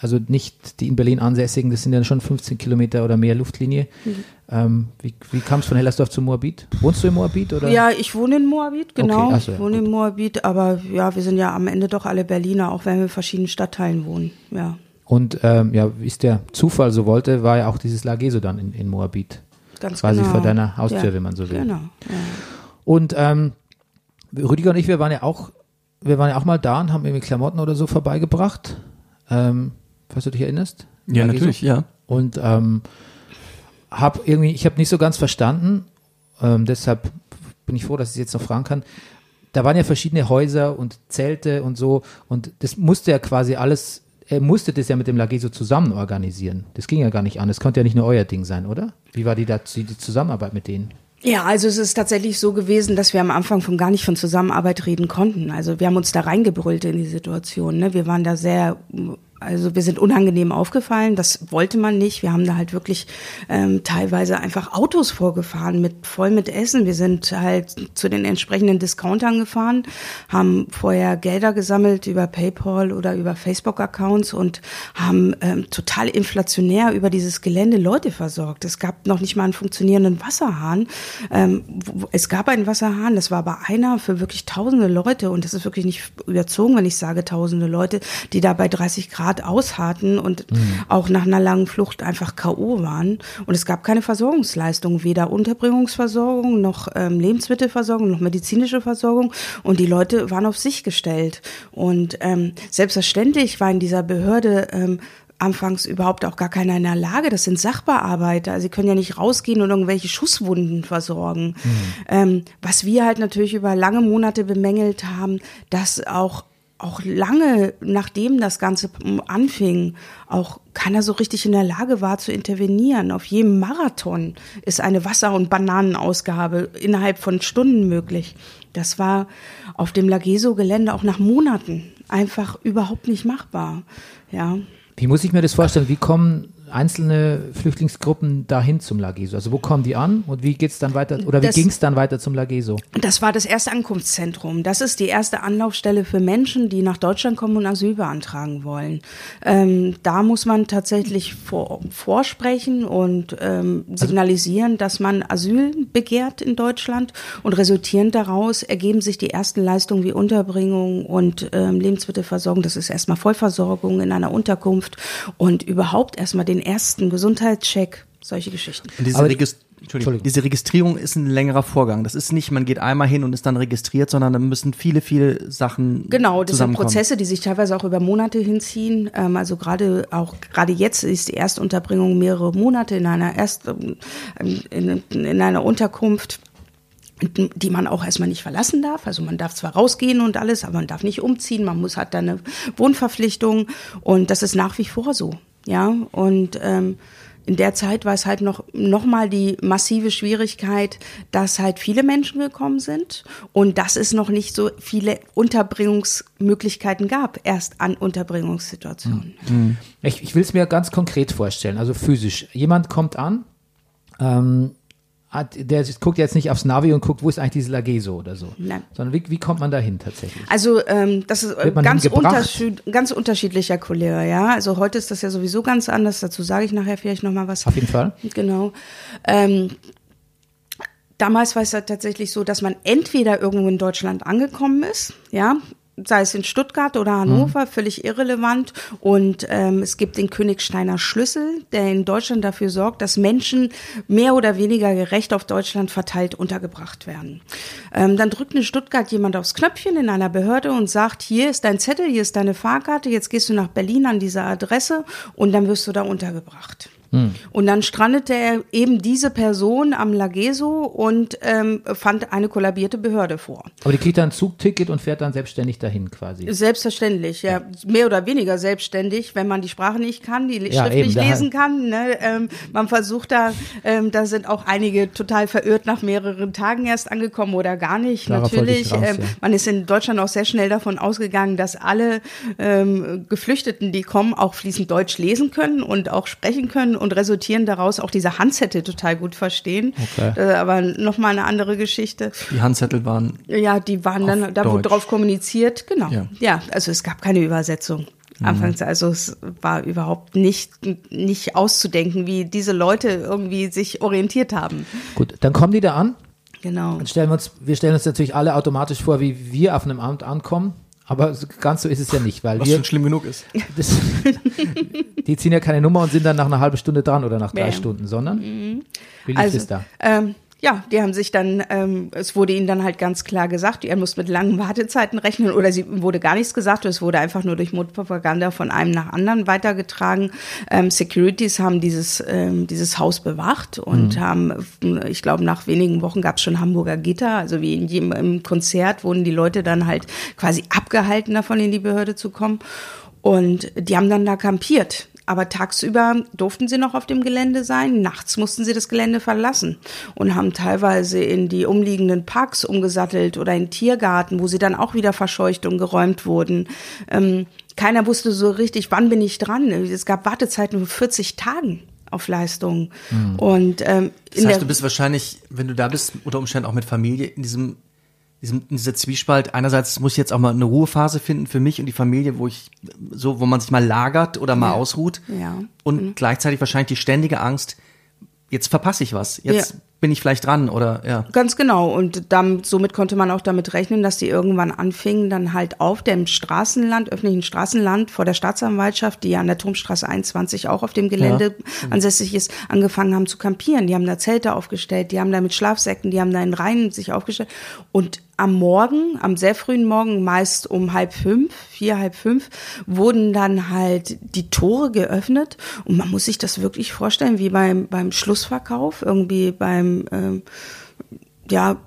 also nicht die in Berlin Ansässigen, das sind ja schon 15 Kilometer oder mehr Luftlinie. Mhm. Ähm, wie wie kam es von Hellersdorf zu Moabit? Wohnst du in Moabit? Oder? Ja, ich wohne in Moabit, genau. Okay, so, ja, ich wohne in Moabit, aber ja, wir sind ja am Ende doch alle Berliner, auch wenn wir in verschiedenen Stadtteilen wohnen. Ja, Und ähm, ja, wie es der Zufall so wollte, war ja auch dieses Lageso dann in, in Moabit. ganz Quasi genau. vor deiner Haustür, ja, wenn man so will. Genau. Ja. Und ähm, Rüdiger und ich, wir waren ja auch, wir waren ja auch mal da und haben irgendwie Klamotten oder so vorbeigebracht. Ähm, falls du dich erinnerst? Ja, Lageso. natürlich, ja. Und ähm, hab irgendwie, ich habe nicht so ganz verstanden, ähm, deshalb bin ich froh, dass ich es jetzt noch fragen kann. Da waren ja verschiedene Häuser und Zelte und so und das musste ja quasi alles, er musste das ja mit dem Lageso zusammen organisieren. Das ging ja gar nicht an. Das konnte ja nicht nur euer Ding sein, oder? Wie war die, da, die Zusammenarbeit mit denen? Ja, also es ist tatsächlich so gewesen, dass wir am Anfang von gar nicht von Zusammenarbeit reden konnten. Also wir haben uns da reingebrüllt in die Situation. Ne? Wir waren da sehr, also wir sind unangenehm aufgefallen. Das wollte man nicht. Wir haben da halt wirklich ähm, teilweise einfach Autos vorgefahren mit voll mit Essen. Wir sind halt zu den entsprechenden Discountern gefahren, haben vorher Gelder gesammelt über PayPal oder über Facebook-Accounts und haben ähm, total inflationär über dieses Gelände Leute versorgt. Es gab noch nicht mal einen funktionierenden Wasserhahn. Ähm, es gab einen Wasserhahn, das war aber einer für wirklich tausende Leute und das ist wirklich nicht überzogen, wenn ich sage tausende Leute, die da bei 30 Grad hart ausharten und auch nach einer langen Flucht einfach K.O. waren. Und es gab keine Versorgungsleistung, weder Unterbringungsversorgung noch ähm, Lebensmittelversorgung noch medizinische Versorgung. Und die Leute waren auf sich gestellt. Und ähm, selbstverständlich war in dieser Behörde ähm, anfangs überhaupt auch gar keiner in der Lage. Das sind Sachbearbeiter. Sie können ja nicht rausgehen und irgendwelche Schusswunden versorgen. Ähm, was wir halt natürlich über lange Monate bemängelt haben, dass auch auch lange nachdem das Ganze anfing, auch keiner so richtig in der Lage war zu intervenieren. Auf jedem Marathon ist eine Wasser- und Bananenausgabe innerhalb von Stunden möglich. Das war auf dem Lageso-Gelände auch nach Monaten einfach überhaupt nicht machbar. Ja. Wie muss ich mir das vorstellen? Wie kommen einzelne Flüchtlingsgruppen dahin zum Lageso? Also wo kommen die an und wie geht's dann weiter oder wie ging es dann weiter zum Lageso? Das war das erste Ankunftszentrum. Das ist die erste Anlaufstelle für Menschen, die nach Deutschland kommen und Asyl beantragen wollen. Ähm, da muss man tatsächlich vor, vorsprechen und ähm, signalisieren, dass man Asyl begehrt in Deutschland und resultierend daraus ergeben sich die ersten Leistungen wie Unterbringung und ähm, Lebensmittelversorgung. Das ist erstmal Vollversorgung in einer Unterkunft und überhaupt erstmal den ersten Gesundheitscheck, solche Geschichten. Und diese, Aber- Regis Entschuldigung, Entschuldigung. diese Registrierung ist ein längerer Vorgang. Das ist nicht, man geht einmal hin und ist dann registriert, sondern da müssen viele, viele Sachen Genau, das sind. Prozesse, die sich teilweise auch über Monate hinziehen. Ähm, also gerade auch gerade jetzt ist die Erstunterbringung mehrere Monate in einer Erst ähm, in, in einer Unterkunft die man auch erstmal nicht verlassen darf. Also man darf zwar rausgehen und alles, aber man darf nicht umziehen. Man muss hat dann eine Wohnverpflichtung und das ist nach wie vor so. Ja und ähm, in der Zeit war es halt noch, noch mal die massive Schwierigkeit, dass halt viele Menschen gekommen sind und dass es noch nicht so viele Unterbringungsmöglichkeiten gab, erst an Unterbringungssituationen. Ich, ich will es mir ganz konkret vorstellen, also physisch. Jemand kommt an, ähm, hat, der guckt jetzt nicht aufs Navi und guckt, wo ist eigentlich dieses Lageso oder so. Nein. Sondern wie, wie kommt man da hin tatsächlich? Also ähm, das ist äh, ganz, unterschied ganz unterschiedlicher Couleur, ja. Also heute ist das ja sowieso ganz anders. Dazu sage ich nachher vielleicht noch mal was. Auf jeden Fall. Genau. Ähm, damals war es ja tatsächlich so, dass man entweder irgendwo in Deutschland angekommen ist, ja, sei es in Stuttgart oder Hannover, völlig irrelevant. Und ähm, es gibt den Königsteiner Schlüssel, der in Deutschland dafür sorgt, dass Menschen mehr oder weniger gerecht auf Deutschland verteilt untergebracht werden. Ähm, dann drückt in Stuttgart jemand aufs Knöpfchen in einer Behörde und sagt, hier ist dein Zettel, hier ist deine Fahrkarte, jetzt gehst du nach Berlin an diese Adresse und dann wirst du da untergebracht. Und dann strandete er eben diese Person am Lageso und ähm, fand eine kollabierte Behörde vor. Aber die kriegt dann ein Zugticket und fährt dann selbstständig dahin quasi. Selbstverständlich, ja, mehr oder weniger selbstständig, wenn man die Sprache nicht kann, die Ja, schriftlich eben, da- lesen kann. Ne? Ähm, man versucht da, ähm, da sind auch einige total verirrt nach mehreren Tagen erst angekommen oder gar nicht. Darauf Natürlich, raus, ähm, ja. man ist in Deutschland auch sehr schnell davon ausgegangen, dass alle ähm, Geflüchteten, die kommen, auch fließend Deutsch lesen können und auch sprechen können und resultieren daraus auch diese Handzettel total gut verstehen. Okay. Äh, aber nochmal eine andere Geschichte. Die Handzettel waren Ja, die waren dann, da wurde drauf kommuniziert, genau. Ja. Ja. also es gab keine Übersetzung. Anfangs, also es war überhaupt nicht, nicht auszudenken, wie diese Leute irgendwie sich orientiert haben. Gut, dann kommen die da an. Genau. Dann stellen wir uns, wir stellen uns natürlich alle automatisch vor, wie wir auf einem Amt ankommen. Aber so- ganz so ist es ja nicht, weil was wir, schon schlimm genug ist. das, die ziehen ja keine Nummer und sind dann nach einer halben Stunde dran oder nach drei. Mhm. Stunden, sondern wie lief Also, es da? ähm, ja, die haben sich dann, ähm, es wurde ihnen dann halt ganz klar gesagt, ihr müsst mit langen Wartezeiten rechnen oder sie wurde gar nichts gesagt, es wurde einfach nur durch Mundpropaganda von einem nach anderen weitergetragen. Ähm, Securities haben dieses, ähm, dieses Haus bewacht und haben, äh, ich glaube, nach wenigen Wochen gab es schon Hamburger Gitter, also wie in jedem im Konzert wurden die Leute dann halt quasi abgehalten davon in die Behörde zu kommen. Und die haben dann da kampiert. Aber tagsüber durften sie noch auf dem Gelände sein, nachts mussten sie das Gelände verlassen und haben teilweise in die umliegenden Parks umgesattelt oder in Tiergarten, wo sie dann auch wieder verscheucht und geräumt wurden. Ähm, keiner wusste so richtig, wann bin ich dran. Es gab Wartezeiten von 40 Tagen auf Leistung. Und ähm, Das heißt, du bist wahrscheinlich, wenn du da bist, unter Umständen auch mit Familie in diesem, diesem dieser Zwiespalt. Einerseits muss ich jetzt auch mal eine Ruhephase finden für mich und die Familie, wo ich so, wo man sich mal lagert oder mal ausruht. Ja. Und gleichzeitig wahrscheinlich die ständige Angst, jetzt verpasse ich was. Jetzt Ja. bin ich vielleicht dran oder ja. Ganz genau. Und dann, somit konnte man auch damit rechnen, dass die irgendwann anfingen, dann halt auf dem Straßenland, öffentlichen Straßenland vor der Staatsanwaltschaft, die ja an der Turmstraße 21 auch auf dem Gelände ansässig ist, angefangen haben zu kampieren. Die haben da Zelte aufgestellt, die haben da mit Schlafsäcken, die haben da in Reihen sich aufgestellt. Und am Morgen, am sehr frühen Morgen, meist um halb fünf, vier, halb fünf, wurden dann halt die Tore geöffnet. Und man muss sich das wirklich vorstellen, wie beim, beim Schlussverkauf, irgendwie beim, ähm, ja,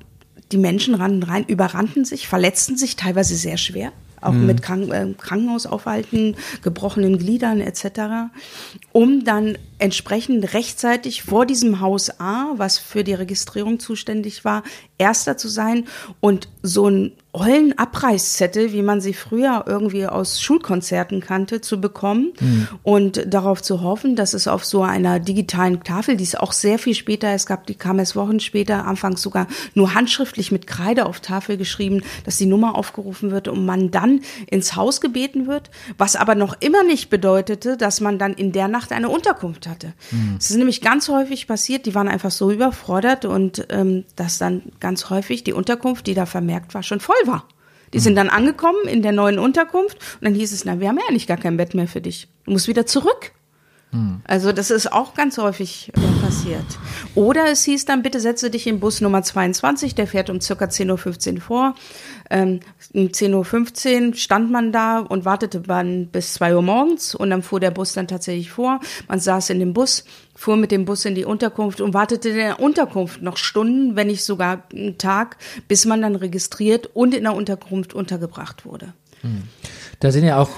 die Menschen rannten rein, überrannten sich, verletzten sich teilweise sehr schwer. Auch mit Krank äh, Krankenhausaufhalten, gebrochenen Gliedern etc., um dann entsprechend rechtzeitig vor diesem Haus A, was für die Registrierung zuständig war, erster zu sein und so ein ollen Abreißzettel, wie man sie früher irgendwie aus Schulkonzerten kannte, zu bekommen und darauf zu hoffen, dass es auf so einer digitalen Tafel, die es auch sehr viel später, es gab, die kam erst Wochen später, anfangs sogar nur handschriftlich mit Kreide auf Tafel geschrieben, dass die Nummer aufgerufen wird und man dann ins Haus gebeten wird, was aber noch immer nicht bedeutete, dass man dann in der Nacht eine Unterkunft hatte. Es ist nämlich ganz häufig passiert, die waren einfach so überfordert und ähm, dass dann ganz häufig die Unterkunft, die da vermerkt war, schon voll war. Die sind dann angekommen in der neuen Unterkunft und dann hieß es, na, wir haben ja eigentlich gar kein Bett mehr für dich. Du musst wieder zurück. Also das ist auch ganz häufig äh, passiert. Oder es hieß dann, bitte setze dich in Bus Nummer 22, der fährt um circa 10.15 Uhr vor. Ähm, um 10.15 Uhr stand man da und wartete dann bis 2 Uhr morgens und dann fuhr der Bus dann tatsächlich vor. Man saß in dem Bus, fuhr mit dem Bus in die Unterkunft und wartete in der Unterkunft noch Stunden, wenn nicht sogar einen Tag, bis man dann registriert und in der Unterkunft untergebracht wurde. Da sind ja auch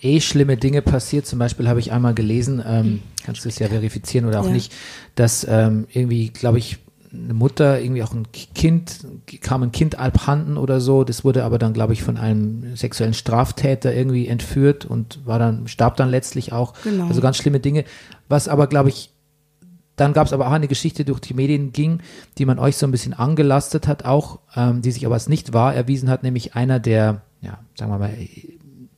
eh schlimme Dinge passiert. Zum Beispiel habe ich einmal gelesen, ähm, kannst du es ja verifizieren oder auch Ja. nicht, dass ähm, irgendwie, glaube ich, eine Mutter, irgendwie auch ein Kind, kam ein Kind abhanden oder so. Das wurde aber dann, glaube ich, von einem sexuellen Straftäter irgendwie entführt und war dann, starb dann letztlich auch. Genau. Also ganz schlimme Dinge. Was aber, glaube ich, dann gab es aber auch eine Geschichte, die durch die Medien ging, die man euch so ein bisschen angelastet hat, auch, ähm, die sich aber als nicht wahr erwiesen hat, nämlich einer der, ja, sagen wir mal,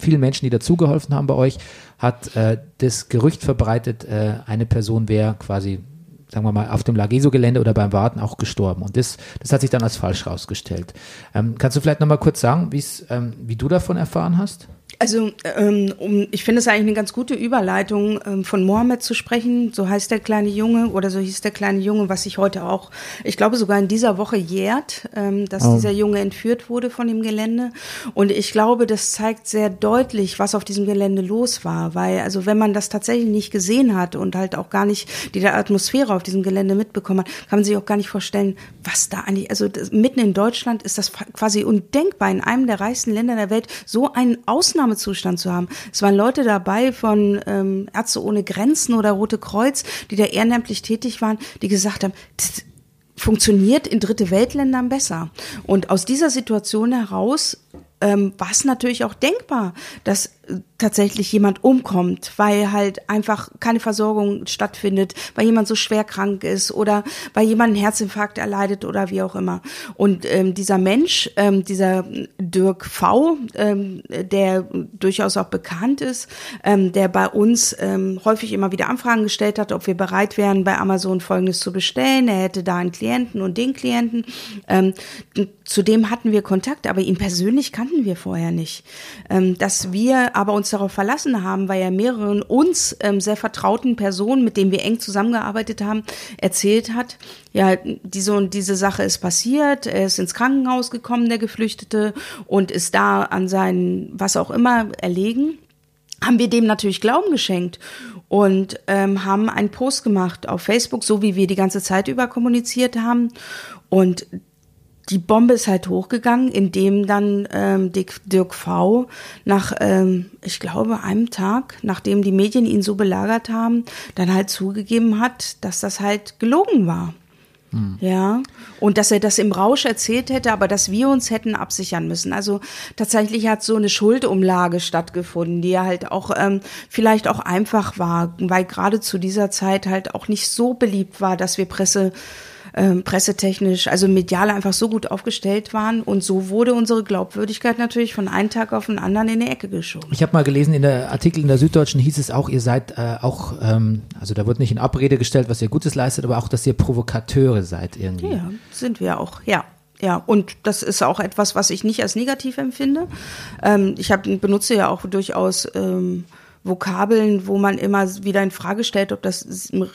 vielen Menschen, die dazugeholfen haben bei euch, hat äh, das Gerücht verbreitet, äh, eine Person wäre quasi, sagen wir mal, auf dem Lageso-Gelände oder beim Warten auch gestorben. Und das, das hat sich dann als falsch rausgestellt. Ähm, kannst du vielleicht nochmal kurz sagen, ähm, wie du davon erfahren hast? Also ähm, um, ich finde es eigentlich eine ganz gute Überleitung, ähm, von Mohammed zu sprechen. So heißt der kleine Junge oder so hieß der kleine Junge, was sich heute auch, ich glaube sogar in dieser Woche jährt, ähm, dass Oh. dieser Junge entführt wurde von dem Gelände. Und ich glaube, das zeigt sehr deutlich, was auf diesem Gelände los war. Weil, also wenn man das tatsächlich nicht gesehen hat und halt auch gar nicht die Atmosphäre auf diesem Gelände mitbekommen hat, kann man sich auch gar nicht vorstellen, was da eigentlich, also das, mitten in Deutschland ist das quasi undenkbar, in einem der reichsten Länder der Welt so einen Ausnahmezustand zu haben. Es waren Leute dabei von ähm, Ärzte ohne Grenzen oder Rote Kreuz, die da ehrenamtlich tätig waren, die gesagt haben, das funktioniert in dritte Weltländern besser. Und aus dieser Situation heraus ähm, war es natürlich auch denkbar, dass tatsächlich jemand umkommt, weil halt einfach keine Versorgung stattfindet, weil jemand so schwer krank ist oder weil jemand einen Herzinfarkt erleidet oder wie auch immer. Und ähm, dieser Mensch, ähm, dieser Dirk V., ähm, der durchaus auch bekannt ist, ähm, der bei uns ähm, häufig immer wieder Anfragen gestellt hat, ob wir bereit wären, bei Amazon Folgendes zu bestellen. Er hätte da einen Klienten und den Klienten. Ähm, zudem hatten wir Kontakt, aber ihn persönlich kannten wir vorher nicht. Ähm, dass wir aber uns darauf verlassen haben, weil er mehreren uns ähm, sehr vertrauten Personen, mit denen wir eng zusammengearbeitet haben, erzählt hat, ja, diese und diese Sache ist passiert, er ist ins Krankenhaus gekommen, der Geflüchtete, und ist da an seinen, was auch immer, erlegen haben wir dem natürlich Glauben geschenkt und ähm, haben einen Post gemacht auf Facebook, so wie wir die ganze Zeit über kommuniziert haben. Und die Bombe ist halt hochgegangen, indem dann ähm, Dick, Dirk V. nach, ähm, ich glaube, einem Tag, nachdem die Medien ihn so belagert haben, dann halt zugegeben hat, dass das halt gelogen war. Ja, und dass er das im Rausch erzählt hätte, aber dass wir uns hätten absichern müssen. Also tatsächlich hat so eine Schuldumlage stattgefunden, die ja halt auch ähm, vielleicht auch einfach war, weil gerade zu dieser Zeit halt auch nicht so beliebt war, dass wir Presse ähm, pressetechnisch, also medial einfach so gut aufgestellt waren. Und so wurde unsere Glaubwürdigkeit natürlich von einem Tag auf den anderen in die Ecke geschoben. Ich habe mal gelesen, in der Artikel in der Süddeutschen hieß es auch, ihr seid äh, auch, ähm, also da wird nicht in Abrede gestellt, was ihr Gutes leistet, aber auch, dass ihr Provokateure seid irgendwie. Ja, sind wir auch, ja. Ja, und das ist auch etwas, was ich nicht als negativ empfinde. Ähm, ich hab, benutze ja auch durchaus ähm, Vokabeln, wo man immer wieder in Frage stellt, ob das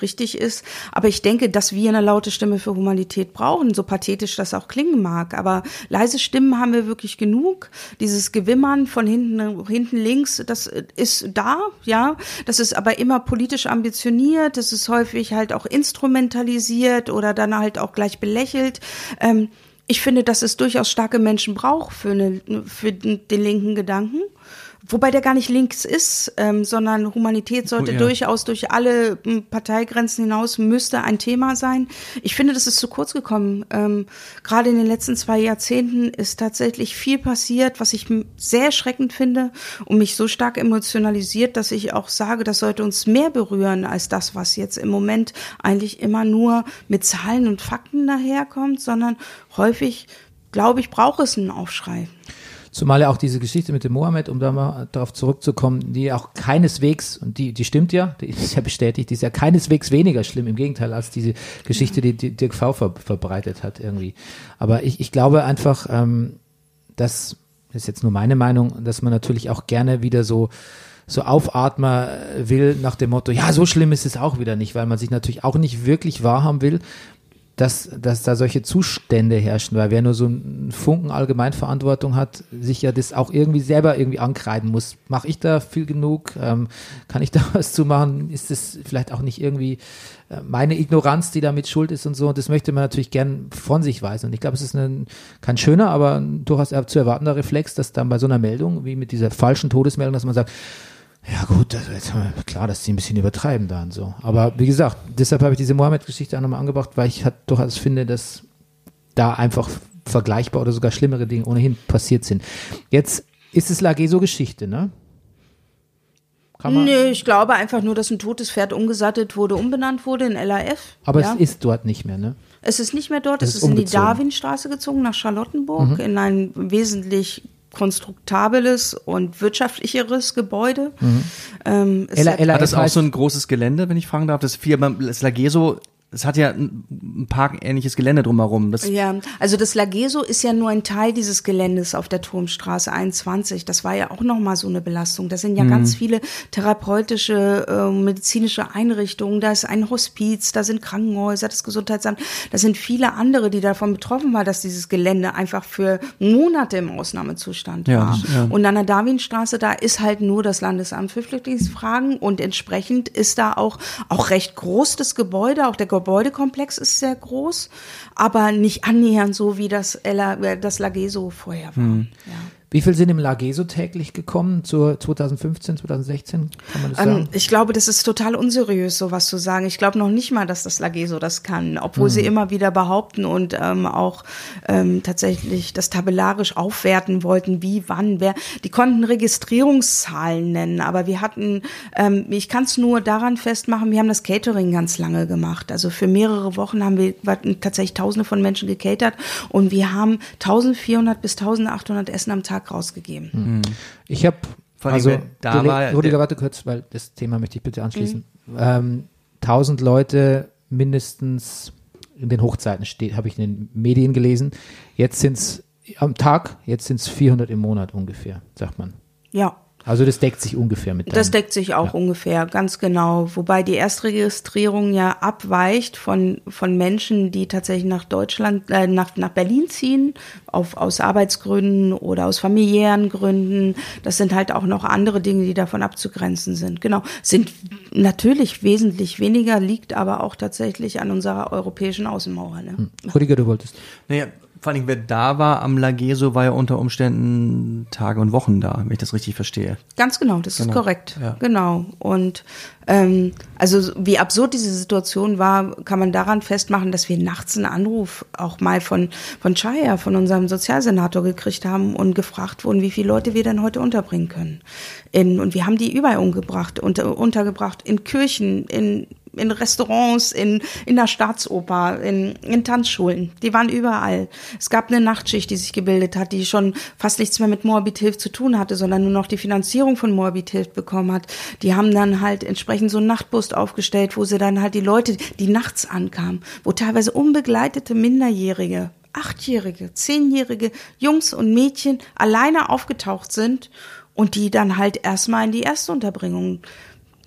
richtig ist. Aber ich denke, dass wir eine laute Stimme für Humanität brauchen, so pathetisch das auch klingen mag. Aber leise Stimmen haben wir wirklich genug. Dieses Gewimmern von hinten, hinten links, das ist da, ja. Das ist aber immer politisch ambitioniert. Das ist häufig halt auch instrumentalisiert oder dann halt auch gleich belächelt. Ähm, ich finde, dass es durchaus starke Menschen braucht für, eine, für den linken Gedanken. Wobei der gar nicht links ist, ähm, sondern Humanität sollte ja. durchaus durch alle m, Parteigrenzen hinaus müsste ein Thema sein. Ich finde, das ist zu kurz gekommen. Ähm, Gerade in den letzten zwei Jahrzehnten ist tatsächlich viel passiert, was ich m- sehr erschreckend finde und mich so stark emotionalisiert, dass ich auch sage, das sollte uns mehr berühren als das, was jetzt im Moment eigentlich immer nur mit Zahlen und Fakten daherkommt, sondern häufig, glaube ich, braucht es einen Aufschrei. Zumal ja auch diese Geschichte mit dem Mohammed, um da mal darauf zurückzukommen, die auch keineswegs, und die, die stimmt ja, die ist ja bestätigt, die ist ja keineswegs weniger schlimm, im Gegenteil, als diese Geschichte, die, Dirk V. Ver, verbreitet hat irgendwie. Aber ich, ich glaube einfach, ähm, dass, das ist jetzt nur meine Meinung, dass man natürlich auch gerne wieder so so aufatmen will nach dem Motto, ja, so schlimm ist es auch wieder nicht, weil man sich natürlich auch nicht wirklich wahrhaben will, dass, dass da solche Zustände herrschen, weil wer nur so einen Funken Allgemeinverantwortung hat, sich ja das auch irgendwie selber irgendwie ankreiden muss. Mache ich da viel genug? Ähm, kann ich da was zu machen? Ist das vielleicht auch nicht irgendwie äh, meine Ignoranz, die damit schuld ist und so? Und das möchte man natürlich gern von sich weisen. Und ich glaube, es ist ein, kein schöner, aber durchaus zu erwartender Reflex, dass dann bei so einer Meldung, wie mit dieser falschen Todesmeldung, dass man sagt, ja gut, also jetzt haben wir, klar, dass sie ein bisschen übertreiben da und so. Aber wie gesagt, deshalb habe ich diese Mohammed-Geschichte auch nochmal angebracht, weil ich halt durchaus finde, dass da einfach vergleichbar oder sogar schlimmere Dinge ohnehin passiert sind. Jetzt ist es Lageso Geschichte, ne? Kann Nee, ich glaube einfach nur, dass ein totes Pferd umgesattet wurde, umbenannt wurde in LAF. aber ja. es ist dort nicht mehr, ne? Es ist nicht mehr dort, Es es ist ist in die. Mhm. Darwinstraße gezogen, nach Charlottenburg, in ein wesentlich konstruktabeles und wirtschaftlicheres Gebäude. Ähm, es Ella, hat- Ella Hat das auch heißt- so ein großes Gelände, wenn ich fragen darf? Das vier, das Lageso, es hat ja ein parkähnliches Gelände drumherum. Das, Ja, also das Lageso ist ja nur ein Teil dieses Geländes auf der Turmstraße 21. Das war ja auch nochmal so eine Belastung. Da sind ja ganz viele therapeutische, äh, medizinische Einrichtungen. Da ist ein Hospiz, da sind Krankenhäuser, das Gesundheitsamt. Da sind viele andere, die davon betroffen waren, dass dieses Gelände einfach für Monate im Ausnahmezustand Ja, war. das- ja. Und an der Darwinstraße, da ist halt nur das Landesamt für Flüchtlingsfragen und entsprechend ist da auch, auch recht groß das Gebäude, auch der Gebäudekomplex ist sehr groß, aber nicht annähernd so, wie das, Ella, äh, das Lageso vorher war. Hm. Ja. Wie viel sind im Lageso täglich gekommen zur 2015, 2016? Kann man das Ähm, sagen? ich glaube, das ist total unseriös, sowas zu sagen. Ich glaube noch nicht mal, dass das Lageso das kann, obwohl Hm. sie immer wieder behaupten und ähm, auch ähm, tatsächlich das tabellarisch aufwerten wollten, wie, wann, wer. Die konnten Registrierungszahlen nennen, aber wir hatten, ähm, ich kann es nur daran festmachen, wir haben das Catering ganz lange gemacht. Also für mehrere Wochen haben wir tatsächlich Tausende von Menschen gecatert und wir haben 1400 bis 1800 Essen am Tag rausgegeben. Ich habe, also, da war- Rüdiger, warte kurz, weil das Thema möchte ich bitte anschließen. Mhm. Ähm, 1000 Leute mindestens in den Hochzeiten steht, habe ich in den Medien gelesen. Jetzt sind es am Tag, jetzt sind es 400 im Monat ungefähr, sagt man. Ja. Also das deckt sich ungefähr mit Das deckt sich auch ungefähr, ganz genau. Wobei die Erstregistrierung ja abweicht von, von Menschen, die tatsächlich nach Deutschland, äh, nach, nach Berlin ziehen, auf, aus Arbeitsgründen oder aus familiären Gründen. Das sind halt auch noch andere Dinge, die davon abzugrenzen sind. Genau. Sind natürlich wesentlich weniger, liegt aber auch tatsächlich an unserer europäischen Außenmauer. Ne? Hm. Rüdiger, du wolltest. naja, vor allem, wer da war am Lageso, war ja unter Umständen Tage und Wochen da, wenn ich das richtig verstehe. Ganz genau, das ist Genau, korrekt. ja. Genau. Und ähm, also wie absurd diese Situation war, kann man daran festmachen, dass wir nachts einen Anruf auch mal von von Chaya, von unserem Sozialsenator gekriegt haben und gefragt wurden, wie viele Leute wir denn heute unterbringen können. In, und wir haben die überall umgebracht, unter, untergebracht, in Kirchen, in in Restaurants, in, in der Staatsoper, in, in Tanzschulen. Die waren überall. Es gab eine Nachtschicht, die sich gebildet hat, die schon fast nichts mehr mit Moabit Hilft zu tun hatte, sondern nur noch die Finanzierung von Moabit Hilft bekommen hat. Die haben dann halt entsprechend so einen Nachtbus aufgestellt, wo sie dann halt die Leute, die nachts ankamen, wo teilweise unbegleitete Minderjährige achtjährige, zehnjährige Jungs und Mädchen alleine aufgetaucht sind und die dann halt erstmal in die Erstunterbringung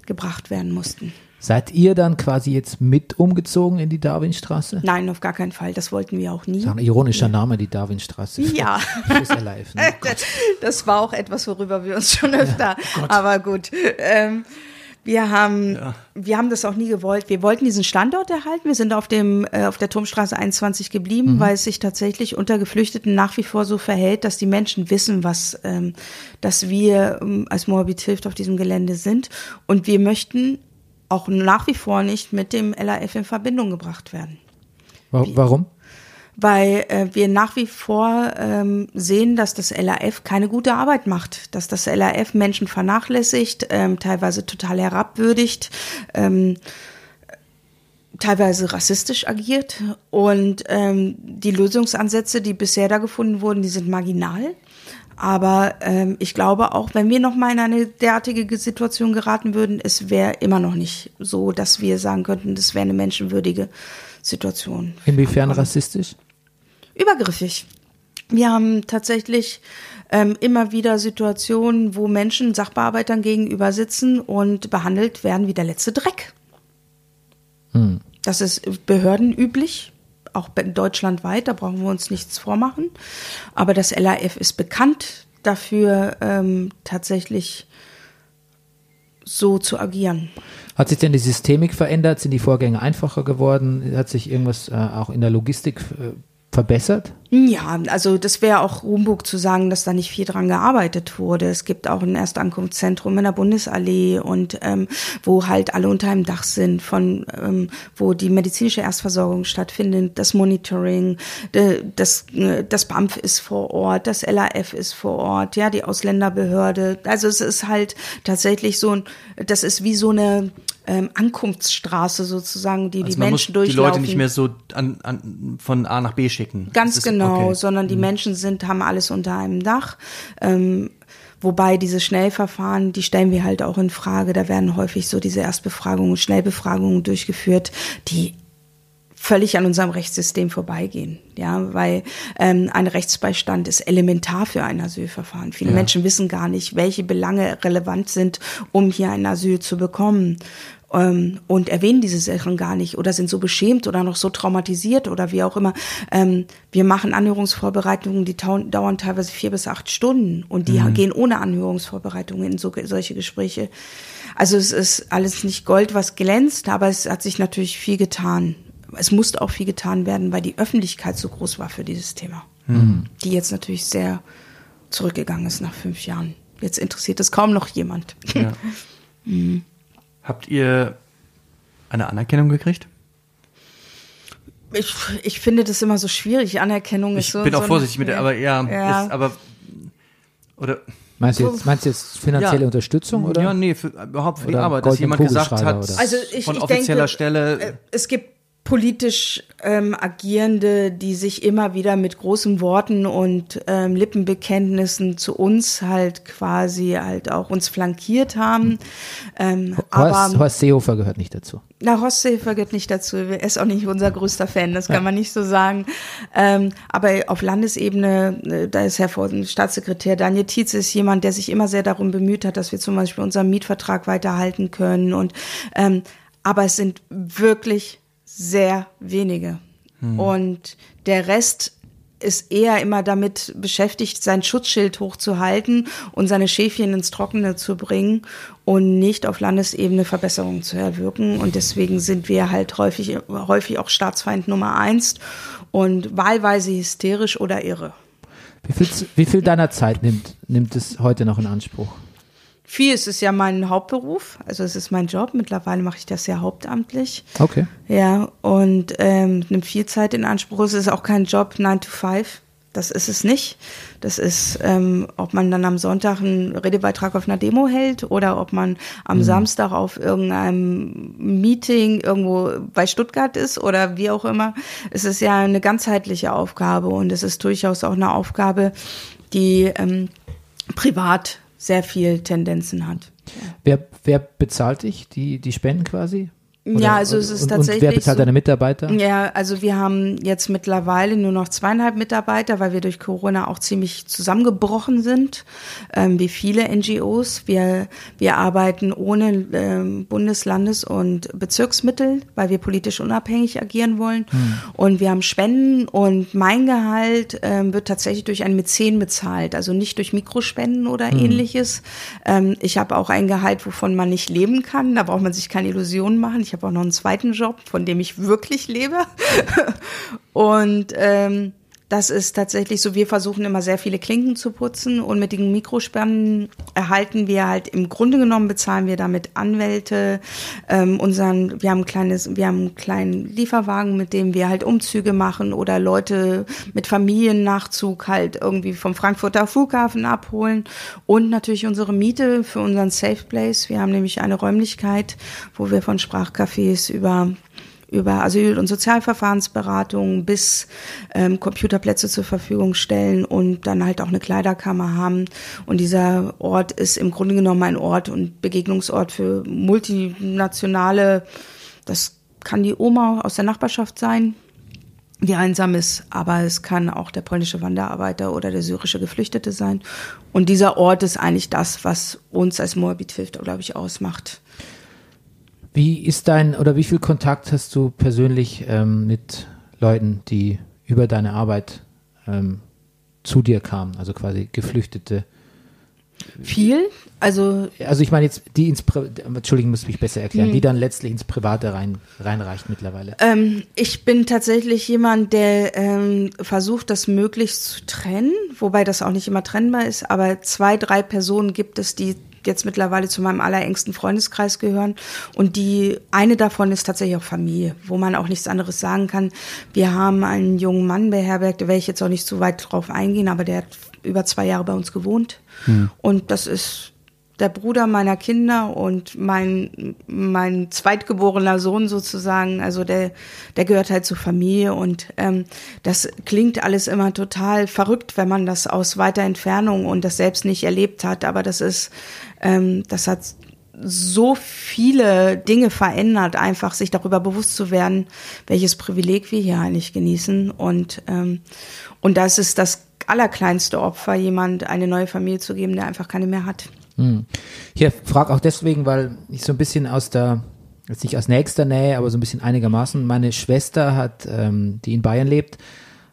gebracht werden mussten. Seid ihr dann quasi jetzt mit umgezogen in die Darwinstraße? Nein, auf gar keinen Fall. Das wollten wir auch nie. Das ist ein ironischer Name, die Darwinstraße. Ja. Fürs Alive, ne? Das war auch etwas, worüber wir uns schon öfter. aber gut. Ähm, wir haben, wir haben das auch nie gewollt. Wir wollten diesen Standort erhalten. Wir sind auf dem, äh, auf der Turmstraße 21 geblieben, weil es sich tatsächlich unter Geflüchteten nach wie vor so verhält, dass die Menschen wissen, was, ähm, dass wir ähm, als Moabit Hilft auf diesem Gelände sind. Und wir möchten auch nach wie vor nicht mit dem LAF in Verbindung gebracht werden Wa- Warum? weil äh, wir nach wie vor ähm, sehen, dass das LAF keine gute Arbeit macht, dass das LAF Menschen vernachlässigt, ähm, teilweise total herabwürdigt, ähm, teilweise rassistisch agiert und ähm, die Lösungsansätze, die bisher da gefunden wurden, die sind marginal. Aber ähm, ich glaube, auch wenn wir noch mal in eine derartige Situation geraten würden, es wäre immer noch nicht so, dass wir sagen könnten, das wäre eine menschenwürdige Situation. Inwiefern rassistisch? Übergriffig. Wir haben tatsächlich ähm, immer wieder Situationen, wo Menschen Sachbearbeitern gegenüber sitzen und behandelt werden wie der letzte Dreck. Das ist behördenüblich, auch deutschlandweit, da brauchen wir uns nichts vormachen. Aber das LAF ist bekannt dafür, ähm, tatsächlich so zu agieren. Hat sich denn die Systemik verändert? Sind die Vorgänge einfacher geworden? Hat sich irgendwas äh, auch in der Logistik äh, verbessert? Ja, also das wäre auch Humbug zu sagen, dass da nicht viel dran gearbeitet wurde. Es gibt auch ein Erstankunftszentrum in der Bundesallee und ähm, wo halt alle unter einem Dach sind, von ähm, wo die medizinische Erstversorgung stattfindet, das Monitoring, das äh, das BAMF ist vor Ort, das LAF ist vor Ort, ja die Ausländerbehörde. Also es ist halt tatsächlich so ein, das ist wie so eine ähm, Ankunftsstraße sozusagen, die Also die Menschen muss die durchlaufen. Leute nicht mehr so an, an, von A nach B schicken. Ganz ist- genau, okay. sondern die Menschen sind, haben alles unter einem Dach. Ähm, wobei diese Schnellverfahren, die stellen wir halt auch in Frage. Da werden häufig so diese Erstbefragungen, Schnellbefragungen durchgeführt, die völlig an unserem Rechtssystem vorbeigehen. Ja, weil ähm, ein Rechtsbeistand ist elementar für ein Asylverfahren. Viele Menschen wissen gar nicht, welche Belange relevant sind, um hier ein Asyl zu bekommen. Ähm, und erwähnen diese Sachen gar nicht oder sind so beschämt oder noch so traumatisiert oder wie auch immer. Ähm, wir machen Anhörungsvorbereitungen, die dauern teilweise vier bis acht Stunden und die gehen ohne Anhörungsvorbereitungen in so, solche Gespräche. Also es ist alles nicht Gold, was glänzt, aber es hat sich natürlich viel getan. Es musste auch viel getan werden, weil die Öffentlichkeit so groß war für dieses Thema. Die jetzt natürlich sehr zurückgegangen ist nach fünf Jahren. Jetzt interessiert es kaum noch jemand. Ja. Habt ihr eine Anerkennung gekriegt? Ich, ich finde das immer so schwierig. Anerkennung ist Ich so. bin so auch ein- vorsichtig mit der, aber ja, Ja. Ist, aber oder Meinst du jetzt, meinst du jetzt finanzielle Ja. unterstützung oder? ja, nee, für, überhaupt für die Arbeit, dass jemand gesagt hat? Also ich, von ich offizieller denke, Stelle. äh, Es gibt politisch ähm, Agierende, die sich immer wieder mit großen Worten und ähm, Lippenbekenntnissen zu uns halt quasi halt auch uns flankiert haben. Ähm, Horst, aber Horst Seehofer gehört nicht dazu. na, Horst Seehofer gehört nicht dazu. Er ist auch nicht unser größter Fan, das kann man nicht so sagen. Ähm, aber auf Landesebene, äh, da ist Herr Staatssekretär Daniel Tietze ist jemand, der sich immer sehr darum bemüht hat, dass wir zum Beispiel unseren Mietvertrag weiterhalten können. Und ähm, aber es sind wirklich sehr wenige. Und der Rest ist eher immer damit beschäftigt, sein Schutzschild hochzuhalten und seine Schäfchen ins Trockene zu bringen und nicht auf Landesebene Verbesserungen zu erwirken. Und deswegen sind wir halt häufig, häufig auch Staatsfeind Nummer eins und wahlweise hysterisch oder irre. Wie viel, wie viel deiner Zeit nimmt, nimmt es heute noch in Anspruch? Viel ist es ja mein Hauptberuf, also es ist mein Job. Mittlerweile mache ich das ja hauptamtlich. Okay. Ja, und ähm, nimmt viel Zeit in Anspruch. Es ist auch kein Job 9 to 5. Das ist es nicht. Das ist, ähm, ob man dann am Sonntag einen Redebeitrag auf einer Demo hält oder ob man am Mhm. Samstag auf irgendeinem Meeting irgendwo bei Stuttgart ist oder wie auch immer. Es ist ja eine ganzheitliche Aufgabe und es ist durchaus auch eine Aufgabe, die ähm, privat sehr viel Tendenzen hat. Wer, wer bezahlt dich, die, die Spenden quasi? Ja, also es ist und, tatsächlich Und wer bezahlt so- deine Mitarbeiter? Ja, also wir haben jetzt mittlerweile nur noch zweieinhalb Mitarbeiter, weil wir durch Corona auch ziemlich zusammengebrochen sind, ähm, wie viele NGOs. Wir, wir arbeiten ohne ähm, Bundes-, Landes- und Bezirksmittel, weil wir politisch unabhängig agieren wollen. Und wir haben Spenden und mein Gehalt ähm, wird tatsächlich durch einen Mäzen bezahlt, also nicht durch Mikrospenden oder ähnliches. Ähm, ich habe auch ein Gehalt, wovon man nicht leben kann. Da braucht man sich keine Illusionen machen. Ich habe auch noch einen zweiten Job, von dem ich wirklich lebe. und ähm, das ist tatsächlich so, wir versuchen immer sehr viele Klinken zu putzen und mit den Mikrospenden erhalten wir halt im Grunde genommen bezahlen wir damit Anwälte, ähm, unseren, wir haben ein kleines, wir haben einen kleinen Lieferwagen, mit dem wir halt Umzüge machen oder Leute mit Familiennachzug halt irgendwie vom Frankfurter Flughafen abholen und natürlich unsere Miete für unseren Safe Place. Wir haben nämlich eine Räumlichkeit, wo wir von Sprachcafés über über Asyl- und Sozialverfahrensberatung bis ähm, Computerplätze zur Verfügung stellen und dann halt auch eine Kleiderkammer haben. Und dieser Ort ist im Grunde genommen ein Ort und Begegnungsort für multinationale, das kann die Oma aus der Nachbarschaft sein, die einsam ist, aber es kann auch der polnische Wanderarbeiter oder der syrische Geflüchtete sein. Und dieser Ort ist eigentlich das, was uns als Moabit hilft, glaube ich, ausmacht. Wie ist dein oder wie viel Kontakt hast du persönlich ähm, mit Leuten, die über deine Arbeit ähm, zu dir kamen, also quasi Geflüchtete? Viel, also Also ich meine jetzt, die ins, Pri Entschuldigung, muss mich besser erklären, Hm. die dann letztlich ins Private rein, reinreicht mittlerweile. Ähm, ich bin tatsächlich jemand, der ähm, versucht, das möglichst zu trennen, wobei das auch nicht immer trennbar ist, aber zwei, drei Personen gibt es, die jetzt mittlerweile zu meinem allerengsten Freundeskreis gehören. Und die eine davon ist tatsächlich auch Familie, wo man auch nichts anderes sagen kann. Wir haben einen jungen Mann beherbergt, da werde ich jetzt auch nicht zu weit drauf eingehen, aber der hat über zwei Jahre bei uns gewohnt. Und das ist der Bruder meiner Kinder und mein, mein zweitgeborener Sohn sozusagen, also der, der gehört halt zur Familie und ähm, das klingt alles immer total verrückt, wenn man das aus weiter Entfernung und das selbst nicht erlebt hat, aber das ist, ähm, das hat so viele Dinge verändert, einfach sich darüber bewusst zu werden, welches Privileg wir hier eigentlich genießen und ähm, und das ist das allerkleinste Opfer, jemand eine neue Familie zu geben, der einfach keine mehr hat. Hm. Hier frage auch deswegen, weil ich so ein bisschen aus der, jetzt nicht aus nächster Nähe, aber so ein bisschen einigermaßen, meine Schwester hat, ähm, die in Bayern lebt,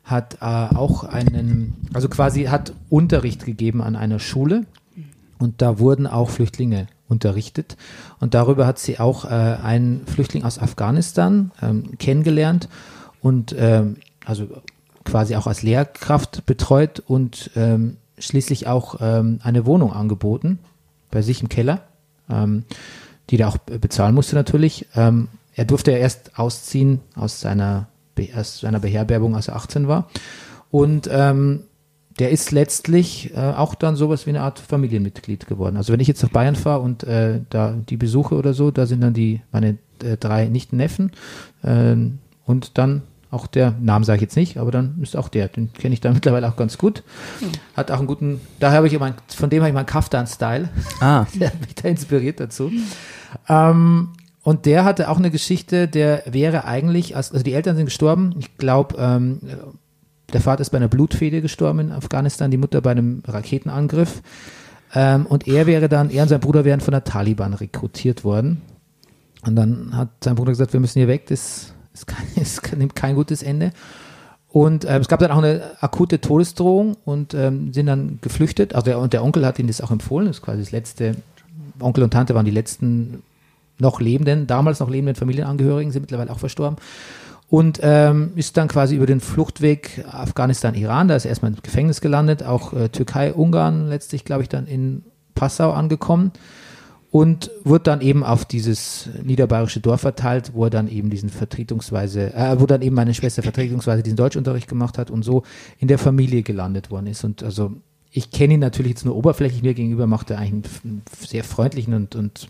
hat äh, auch einen, also quasi hat Unterricht gegeben an einer Schule und da wurden auch Flüchtlinge unterrichtet und darüber hat sie auch äh, einen Flüchtling aus Afghanistan ähm, kennengelernt und ähm, also quasi auch als Lehrkraft betreut und ähm, schließlich auch ähm, eine Wohnung angeboten bei sich im Keller, ähm, die er auch be- bezahlen musste natürlich. Ähm, er durfte ja erst ausziehen aus seiner, aus seiner Beherbergung, als er 18 war. Und ähm, der ist letztlich äh, auch dann sowas wie eine Art Familienmitglied geworden. Also wenn ich jetzt nach Bayern fahre und äh, da die besuche oder so, da sind dann die meine äh, drei Nichten-Neffen ähm, und dann auch der, Namen sage ich jetzt nicht, aber dann ist auch der, den kenne ich da mittlerweile auch ganz gut. Hat auch einen guten, da habe ich immer, von dem habe ich mal einen Kaftan-Style. Ah, Der hat mich da inspiriert dazu. Ähm, und der hatte auch eine Geschichte, der wäre eigentlich, als- also die Eltern sind gestorben, ich glaube, ähm, der Vater ist bei einer Blutfede gestorben in Afghanistan, die Mutter bei einem Raketenangriff. Ähm, und er wäre dann, er und sein Bruder wären von der Taliban rekrutiert worden. Und dann hat sein Bruder gesagt, wir müssen hier weg, das, das, kann, das nimmt kein gutes Ende. Und ähm, es gab dann auch eine akute Todesdrohung und ähm, sind dann geflüchtet. Also der, und der Onkel hat ihnen das auch empfohlen. Das ist quasi das letzte. Onkel und Tante waren die letzten noch lebenden, damals noch lebenden Familienangehörigen, sind mittlerweile auch verstorben. Und ähm, ist dann quasi über den Fluchtweg Afghanistan-Iran, da ist er erstmal im Gefängnis gelandet, auch äh, Türkei, Ungarn letztlich, glaube ich, dann in Passau angekommen. und wurde dann eben auf dieses niederbayerische Dorf verteilt, wo er dann eben diesen vertretungsweise, äh, wo dann eben meine Schwester vertretungsweise diesen Deutschunterricht gemacht hat und so in der Familie gelandet worden ist. Und also ich kenne ihn natürlich jetzt nur oberflächlich, mir gegenüber macht er eigentlich einen sehr freundlichen und, und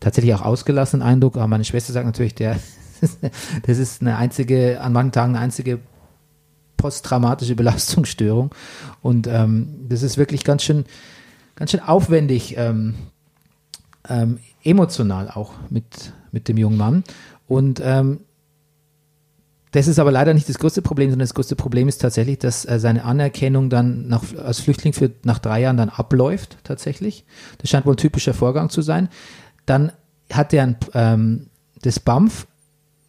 tatsächlich auch ausgelassenen Eindruck, aber meine Schwester sagt natürlich, der, das ist eine einzige, an manchen Tagen eine einzige posttraumatische Belastungsstörung und ähm, das ist wirklich ganz schön, ganz schön aufwendig, ähm, ähm, emotional auch mit, mit dem jungen Mann. Und ähm, das ist aber leider nicht das größte Problem, sondern das größte Problem ist tatsächlich, dass äh, seine Anerkennung dann nach, als Flüchtling für, nach drei Jahren dann abläuft, tatsächlich. Das scheint wohl ein typischer Vorgang zu sein. Dann hat er ein, ähm, das BAMF,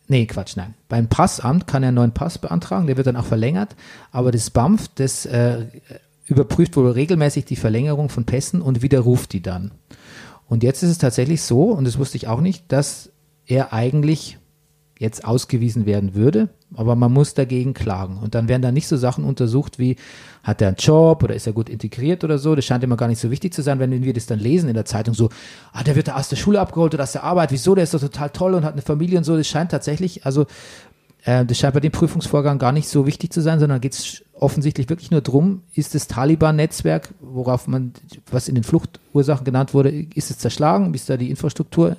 nee, Quatsch, nein. Beim Passamt kann er einen neuen Pass beantragen, der wird dann auch verlängert, aber das BAMF, das äh, überprüft wohl regelmäßig die Verlängerung von Pässen und widerruft die dann. Und jetzt ist es tatsächlich so, und das wusste ich auch nicht, dass er eigentlich jetzt ausgewiesen werden würde, aber man muss dagegen klagen. Und dann werden da nicht so Sachen untersucht wie, hat er einen Job oder ist er gut integriert oder so. Das scheint immer gar nicht so wichtig zu sein, wenn wir das dann lesen in der Zeitung so, ah, der wird da aus der Schule abgeholt oder aus der Arbeit, wieso, der ist doch total toll und hat eine Familie und so. Das scheint tatsächlich, also äh, das scheint bei dem Prüfungsvorgang gar nicht so wichtig zu sein, sondern geht es offensichtlich wirklich nur darum, ist das Taliban-Netzwerk, worauf man, was in den Fluchtursachen genannt wurde, ist es zerschlagen, ist da die Infrastruktur,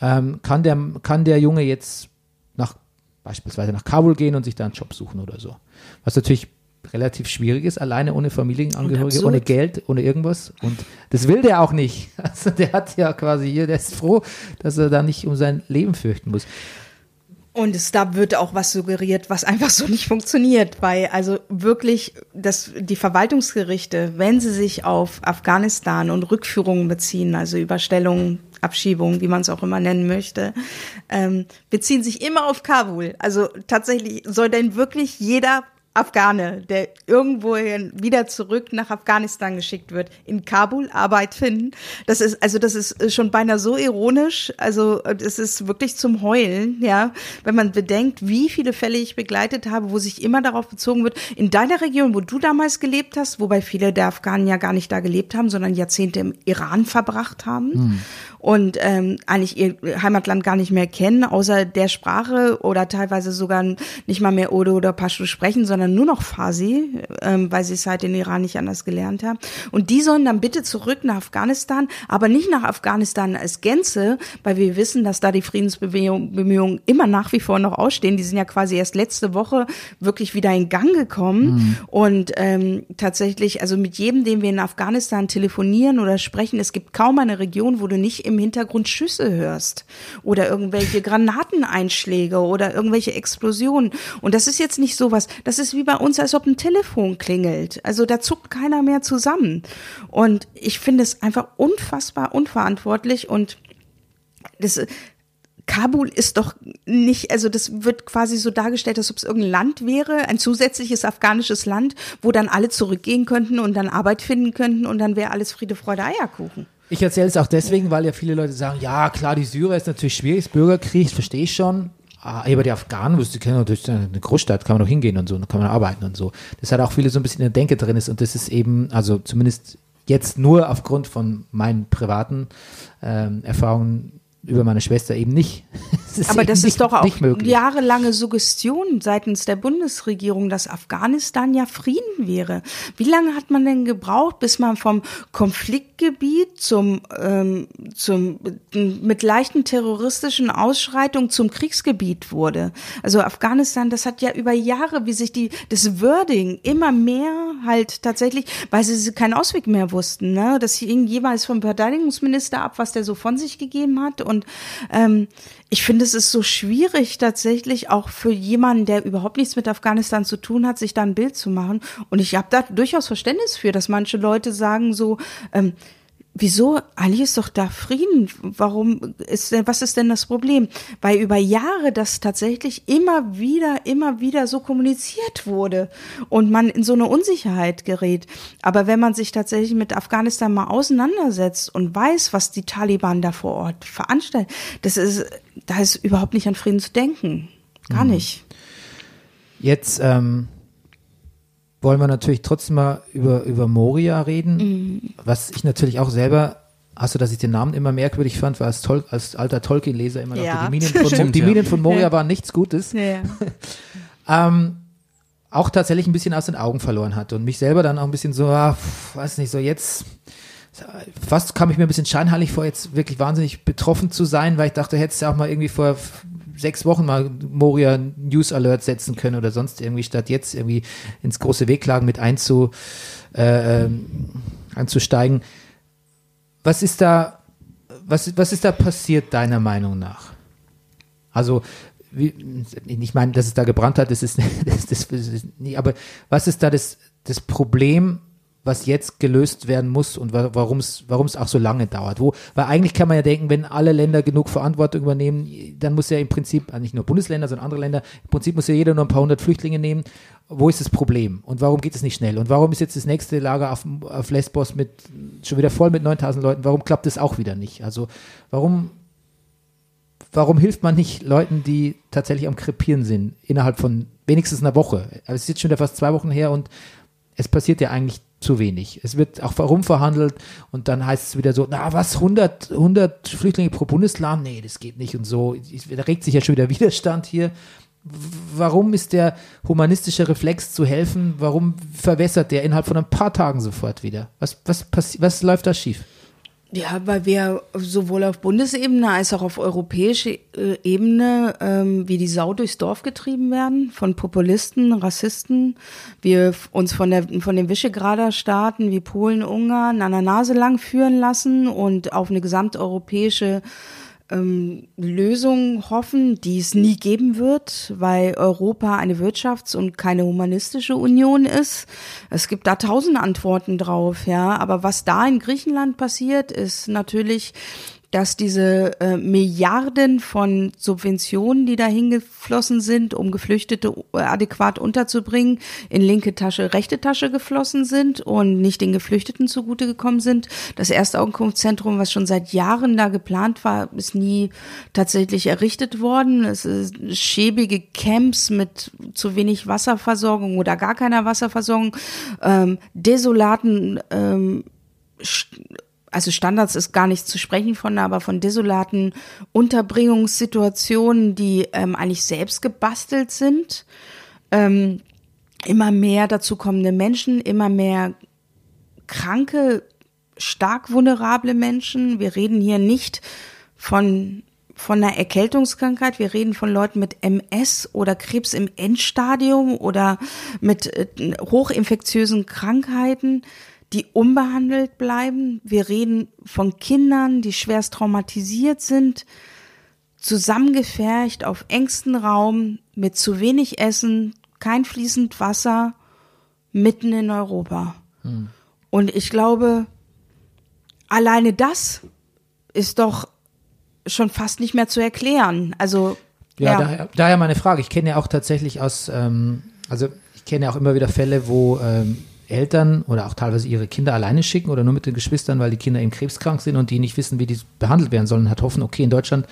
ähm, kann, der, kann der Junge jetzt beispielsweise nach Kabul gehen und sich da einen Job suchen oder so. Was natürlich relativ schwierig ist, alleine ohne Familienangehörige, ohne Geld, ohne irgendwas. Und das will der auch nicht. Also der hat ja quasi hier, der ist froh, dass er da nicht um sein Leben fürchten muss. Und es, da wird auch was suggeriert, was einfach so nicht funktioniert, weil also wirklich dass die Verwaltungsgerichte, wenn sie sich auf Afghanistan und Rückführungen beziehen, also Überstellungen, Abschiebungen, wie man es auch immer nennen möchte, ähm, beziehen sich immer auf Kabul. Also tatsächlich soll denn wirklich jeder Afghane, der irgendwo wieder zurück nach Afghanistan geschickt wird, in Kabul Arbeit finden. Das ist, also das ist schon beinahe so ironisch. Also es ist wirklich zum Heulen, ja, wenn man bedenkt, wie viele Fälle ich begleitet habe, wo sich immer darauf bezogen wird, in deiner Region, wo du damals gelebt hast, wobei viele der Afghanen ja gar nicht da gelebt haben, sondern Jahrzehnte im Iran verbracht haben. Hm und ähm, eigentlich ihr Heimatland gar nicht mehr kennen, außer der Sprache oder teilweise sogar nicht mal mehr Odo oder Pashto sprechen, sondern nur noch Farsi, ähm, weil sie es halt in Iran nicht anders gelernt haben. Und die sollen dann bitte zurück nach Afghanistan, aber nicht nach Afghanistan als Gänze, weil wir wissen, dass da die Friedensbemühungen immer nach wie vor noch ausstehen. Die sind ja quasi erst letzte Woche wirklich wieder in Gang gekommen. Mhm. Und ähm, tatsächlich, also mit jedem, den wir in Afghanistan telefonieren oder sprechen, es gibt kaum eine Region, wo du nicht im Hintergrund Schüsse hörst oder irgendwelche Granateneinschläge oder irgendwelche Explosionen. Und das ist jetzt nicht sowas, das ist wie bei uns, als ob ein Telefon klingelt. Also da zuckt keiner mehr zusammen. Und ich finde es einfach unfassbar unverantwortlich und das, Kabul ist doch nicht, also das wird quasi so dargestellt, als ob es irgendein Land wäre, ein zusätzliches afghanisches Land, wo dann alle zurückgehen könnten und dann Arbeit finden könnten und dann wäre alles Friede, Freude, Eierkuchen. Ich erzähle es auch deswegen, weil ja viele Leute sagen, ja klar, die Syrer ist natürlich schwierig, Bürgerkrieg, verstehe ich schon. Ah, aber die Afghanen, die kennen natürlich eine Großstadt, kann man doch hingehen und so, da kann man arbeiten und so. Das hat auch viele so ein bisschen in der Denke drin ist und das ist eben, also zumindest jetzt nur aufgrund von meinen privaten ähm, Erfahrungen über meine Schwester eben nicht. Das Aber das nicht, ist doch auch jahrelange Suggestion seitens der Bundesregierung, dass Afghanistan ja Frieden wäre. Wie lange hat man denn gebraucht, bis man vom Konfliktgebiet zum, ähm, zum mit leichten terroristischen Ausschreitungen zum Kriegsgebiet wurde? Also Afghanistan, das hat ja über Jahre, wie sich die das Wording immer mehr halt tatsächlich, weil sie keinen Ausweg mehr wussten, ne? Das hing jeweils vom Verteidigungsminister ab, was der so von sich gegeben hat und ähm, ich finde, es ist so schwierig tatsächlich auch für jemanden, der überhaupt nichts mit Afghanistan zu tun hat, sich da ein Bild zu machen. Und ich habe da durchaus Verständnis für, dass manche Leute sagen so, ähm, wieso? Eigentlich ist doch da Frieden. Warum ist denn, was ist denn das Problem? Weil über Jahre das tatsächlich immer wieder, immer wieder so kommuniziert wurde und man in so eine Unsicherheit gerät. Aber wenn man sich tatsächlich mit Afghanistan mal auseinandersetzt und weiß, was die Taliban da vor Ort veranstalten, das ist, da ist überhaupt nicht an Frieden zu denken. Gar mhm. nicht. Jetzt, ähm wollen wir natürlich trotzdem mal über, über Moria reden, mhm. was ich natürlich auch selber außer dass ich den Namen immer merkwürdig fand, war als, Tol als alter Tolkien-Leser immer noch Ja. die Minen von, Stimmt, die ja. Minen von Moria Ja. waren nichts Gutes. Ähm, auch tatsächlich ein bisschen aus den Augen verloren hat und mich selber dann auch ein bisschen so, ah, pf, weiß nicht, so jetzt, fast kam ich mir ein bisschen scheinheilig vor, jetzt wirklich wahnsinnig betroffen zu sein, weil ich dachte, hättest du auch mal irgendwie vor sechs Wochen mal Moria News Alert setzen können oder sonst irgendwie, statt jetzt irgendwie ins große Wehklagen mit einzu, äh, ähm, einzusteigen. Was ist da, was, was ist da passiert, deiner Meinung nach? Also, wie, ich meine, dass es da gebrannt hat, das ist, das, das, das aber was ist da das, das Problem, was jetzt gelöst werden muss und wa- warum es auch so lange dauert? Wo, weil eigentlich kann man ja denken, wenn alle Länder genug Verantwortung übernehmen, dann muss ja im Prinzip, also nicht nur Bundesländer, sondern andere Länder, im Prinzip muss ja jeder nur ein paar hundert Flüchtlinge nehmen. Wo ist das Problem? Und warum geht es nicht schnell? Und warum ist jetzt das nächste Lager auf, auf Lesbos mit schon wieder voll mit 9000 Leuten? Warum klappt das auch wieder nicht? Also, warum warum hilft man nicht Leuten, die tatsächlich am Krepieren sind, innerhalb von wenigstens einer Woche? Aber es ist jetzt schon wieder fast zwei Wochen her und es passiert ja eigentlich zu wenig. Es wird auch rumverhandelt und dann heißt es wieder so, na was, 100, 100 Flüchtlinge pro Bundesland? Nee, das geht nicht und so. Da regt sich ja schon wieder Widerstand hier. Warum ist der humanistische Reflex zu helfen? Warum verwässert der innerhalb von ein paar Tagen sofort wieder? Was, was, was läuft da schief? Ja, weil wir sowohl auf Bundesebene als auch auf europäischer äh, Ebene ähm, wie die Sau durchs Dorf getrieben werden von Populisten, Rassisten. Wir uns von, der, von den Visegrader Staaten wie Polen, Ungarn an der Nase lang führen lassen und auf eine gesamteuropäische ähm, Lösung hoffen, die es nie geben wird, weil Europa eine Wirtschafts- und keine humanistische Union ist. Es gibt da tausend Antworten drauf, ja. Aber was da in Griechenland passiert, ist natürlich, dass diese äh, Milliarden von Subventionen, die da hingeflossen sind, um Geflüchtete äh, adäquat unterzubringen, in linke Tasche, rechte Tasche geflossen sind und nicht den Geflüchteten zugute gekommen sind. Das erste Augenkunftszentrum, was schon seit Jahren da geplant war, ist nie tatsächlich errichtet worden. Es ist schäbige Camps mit zu wenig Wasserversorgung oder gar keiner Wasserversorgung, ähm, desolaten ähm, also Standards ist gar nicht zu sprechen von, aber von desolaten Unterbringungssituationen, die ähm, eigentlich selbst gebastelt sind. Ähm, immer mehr dazu kommende Menschen, immer mehr kranke, stark vulnerable Menschen. Wir reden hier nicht von von einer Erkältungskrankheit, wir reden von Leuten mit MS oder Krebs im Endstadium oder mit äh, hochinfektiösen Krankheiten, die unbehandelt bleiben. Wir reden von Kindern, die schwerst traumatisiert sind, zusammengefercht auf engstem Raum mit zu wenig Essen, kein fließend Wasser, mitten in Europa. Und ich glaube, alleine das ist doch schon fast nicht mehr zu erklären. Also Ja, ja, Daher, daher meine Frage. Ich kenne ja auch tatsächlich aus, ähm, also ich kenne ja auch immer wieder Fälle, wo ähm, Eltern oder auch teilweise ihre Kinder alleine schicken oder nur mit den Geschwistern, weil die Kinder eben krebskrank sind und die nicht wissen, wie die behandelt werden sollen, hat hoffen, okay, in Deutschland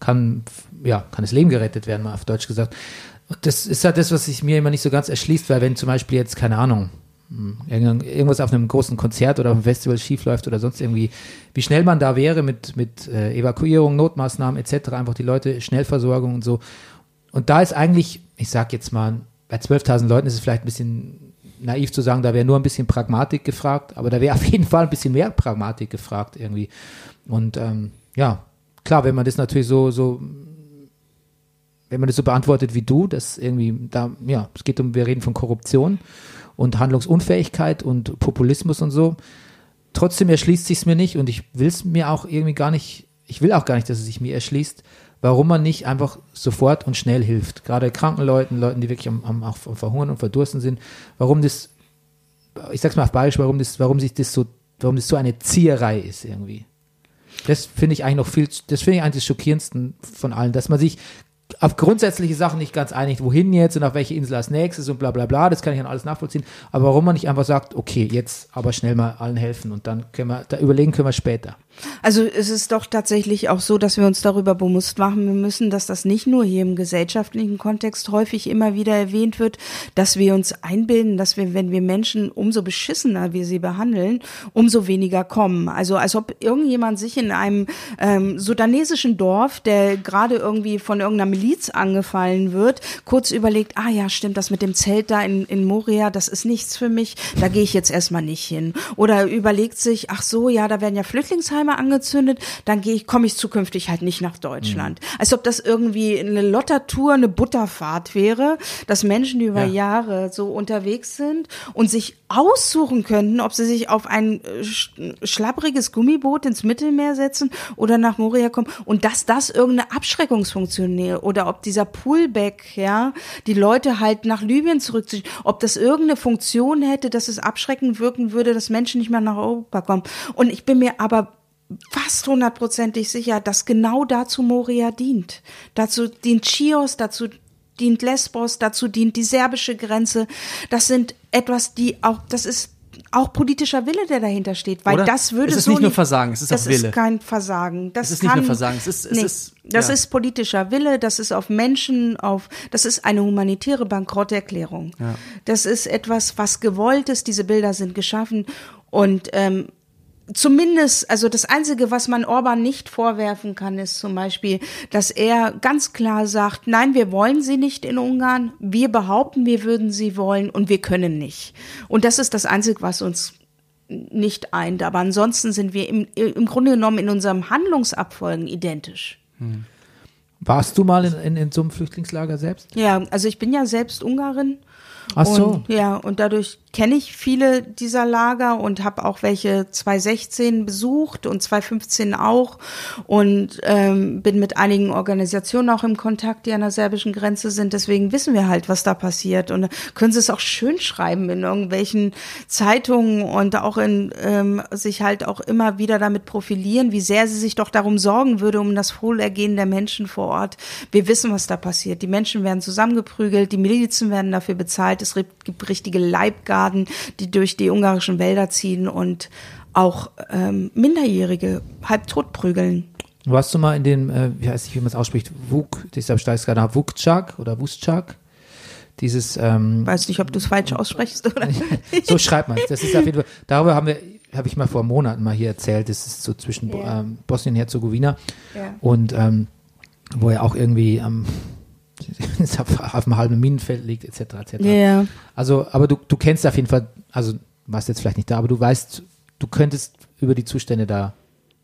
kann, ja, kann das Leben gerettet werden, mal auf Deutsch gesagt. Und das ist halt das, was sich mir immer nicht so ganz erschließt, weil wenn zum Beispiel jetzt, keine Ahnung, irgend- irgendwas auf einem großen Konzert oder auf einem Festival schief läuft oder sonst irgendwie, wie schnell man da wäre mit, mit äh, Evakuierung, Notmaßnahmen etc., einfach die Leute, Schnellversorgung und so. Und da ist eigentlich, ich sag jetzt mal, bei 12.000 Leuten ist es vielleicht ein bisschen naiv zu sagen, da wäre nur ein bisschen Pragmatik gefragt, aber da wäre auf jeden Fall ein bisschen mehr Pragmatik gefragt irgendwie. Und ähm, ja, klar, wenn man das natürlich so, so wenn man das so beantwortet wie du, dass irgendwie da, ja, es geht um, wir reden von Korruption und Handlungsunfähigkeit und Populismus und so. Trotzdem erschließt sich es mir nicht und ich will es mir auch irgendwie gar nicht, ich will auch gar nicht, dass es sich mir erschließt, warum man nicht einfach sofort und schnell hilft. Gerade kranken Leuten, Leuten, die wirklich am, am, am Verhungern und Verdursten sind, warum das, ich sag's mal auf Bayerisch, warum das, warum sich das so, warum das so eine Zieherei ist irgendwie. Das finde ich eigentlich noch viel, das finde ich eigentlich das schockierendsten von allen, dass man sich auf grundsätzliche Sachen nicht ganz einig, wohin jetzt und auf welche Insel als nächstes und bla bla bla, das kann ich dann alles nachvollziehen. Aber warum man nicht einfach sagt, okay, jetzt aber schnell mal allen helfen und dann können wir, da überlegen können wir später. Also es ist doch tatsächlich auch so, dass wir uns darüber bewusst machen müssen, dass das nicht nur hier im gesellschaftlichen Kontext häufig immer wieder erwähnt wird, dass wir uns einbilden, dass wir, wenn wir Menschen umso beschissener wir sie behandeln, umso weniger kommen. Also als ob irgendjemand sich in einem ähm, sudanesischen Dorf, der gerade irgendwie von irgendeiner Miliz angefallen wird, kurz überlegt, ah ja, stimmt, das mit dem Zelt da in, in Moria, das ist nichts für mich, da gehe ich jetzt erstmal nicht hin. Oder überlegt sich, ach so, ja, da werden ja Flüchtlingsheime angezündet, dann gehe ich, komme ich zukünftig halt nicht nach Deutschland. Als ob das irgendwie eine Lottertour, eine Butterfahrt wäre, dass Menschen, die über Ja. Jahre so unterwegs sind und sich aussuchen könnten, ob sie sich auf ein äh, sch- schlappriges Gummiboot ins Mittelmeer setzen oder nach Moria kommen und dass das irgendeine Abschreckungsfunktion nähe oder ob dieser Pullback, ja, die Leute halt nach Libyen zurückziehen, ob das irgendeine Funktion hätte, dass es abschreckend wirken würde, dass Menschen nicht mehr nach Europa kommen. Und ich bin mir aber fast hundertprozentig sicher, dass genau dazu Moria dient. Dazu dient Chios, dazu dient Lesbos, dazu dient die serbische Grenze. Das sind etwas, die auch, das ist auch politischer Wille, der dahinter steht, weil Oder? das würde Es ist so nicht nur Versagen, es ist das auch Wille. ist kein Versagen. Das Es ist nicht kann, nur Versagen, es ist- es nee, ist- das ja. ist politischer Wille, das ist auf Menschen, auf, das ist eine humanitäre Bankrotterklärung. Das ist etwas, was gewollt ist. Diese Bilder sind geschaffen und ähm, zumindest, also das Einzige, was man Orban nicht vorwerfen kann, ist zum Beispiel, dass er ganz klar sagt, nein, wir wollen sie nicht in Ungarn, wir behaupten, wir würden sie wollen und wir können nicht. Und das ist das Einzige, was uns nicht eint. Aber ansonsten sind wir im, im Grunde genommen in unserem Handlungsabfolgen identisch. Warst du mal in, in, in so einem Flüchtlingslager selbst? Ja, also ich bin ja selbst Ungarin. Ach so. Und, ja, und dadurch kenne ich viele dieser Lager und habe auch welche 2016 besucht und 2015 auch und ähm, bin mit einigen Organisationen auch im Kontakt, die an der serbischen Grenze sind. Deswegen wissen wir halt, was da passiert und können sie es auch schön schreiben in irgendwelchen Zeitungen und auch in ähm, sich halt auch immer wieder damit profilieren, wie sehr sie sich doch darum sorgen würde um das Wohlergehen der Menschen vor Ort. Wir wissen, was da passiert. Die Menschen werden zusammengeprügelt, die Milizen werden dafür bezahlt. Es gibt richtige Leibgarden, die durch die ungarischen Wälder ziehen und auch ähm, Minderjährige halb tot prügeln. Warst du mal in dem, äh, wie heißt ich, wie man es ausspricht, Wuk, deshalb steigt es gerade nach Wukchak oder Wustchak? Dieses, ähm, Weiß nicht, ob du es falsch aussprichst oder. so schreibt man es. Das ist auf jeden Fall, darüber haben wir, habe ich mal vor Monaten mal hier erzählt, das ist so zwischen Ja. ähm, Bosnien-Herzegowina Ja. und ähm, wo er auch irgendwie am auf, auf einem halben Minenfeld liegt, etc. etc. Ja. Also, aber du, du kennst auf jeden Fall, also warst jetzt vielleicht nicht da, aber du weißt, du könntest über die Zustände da.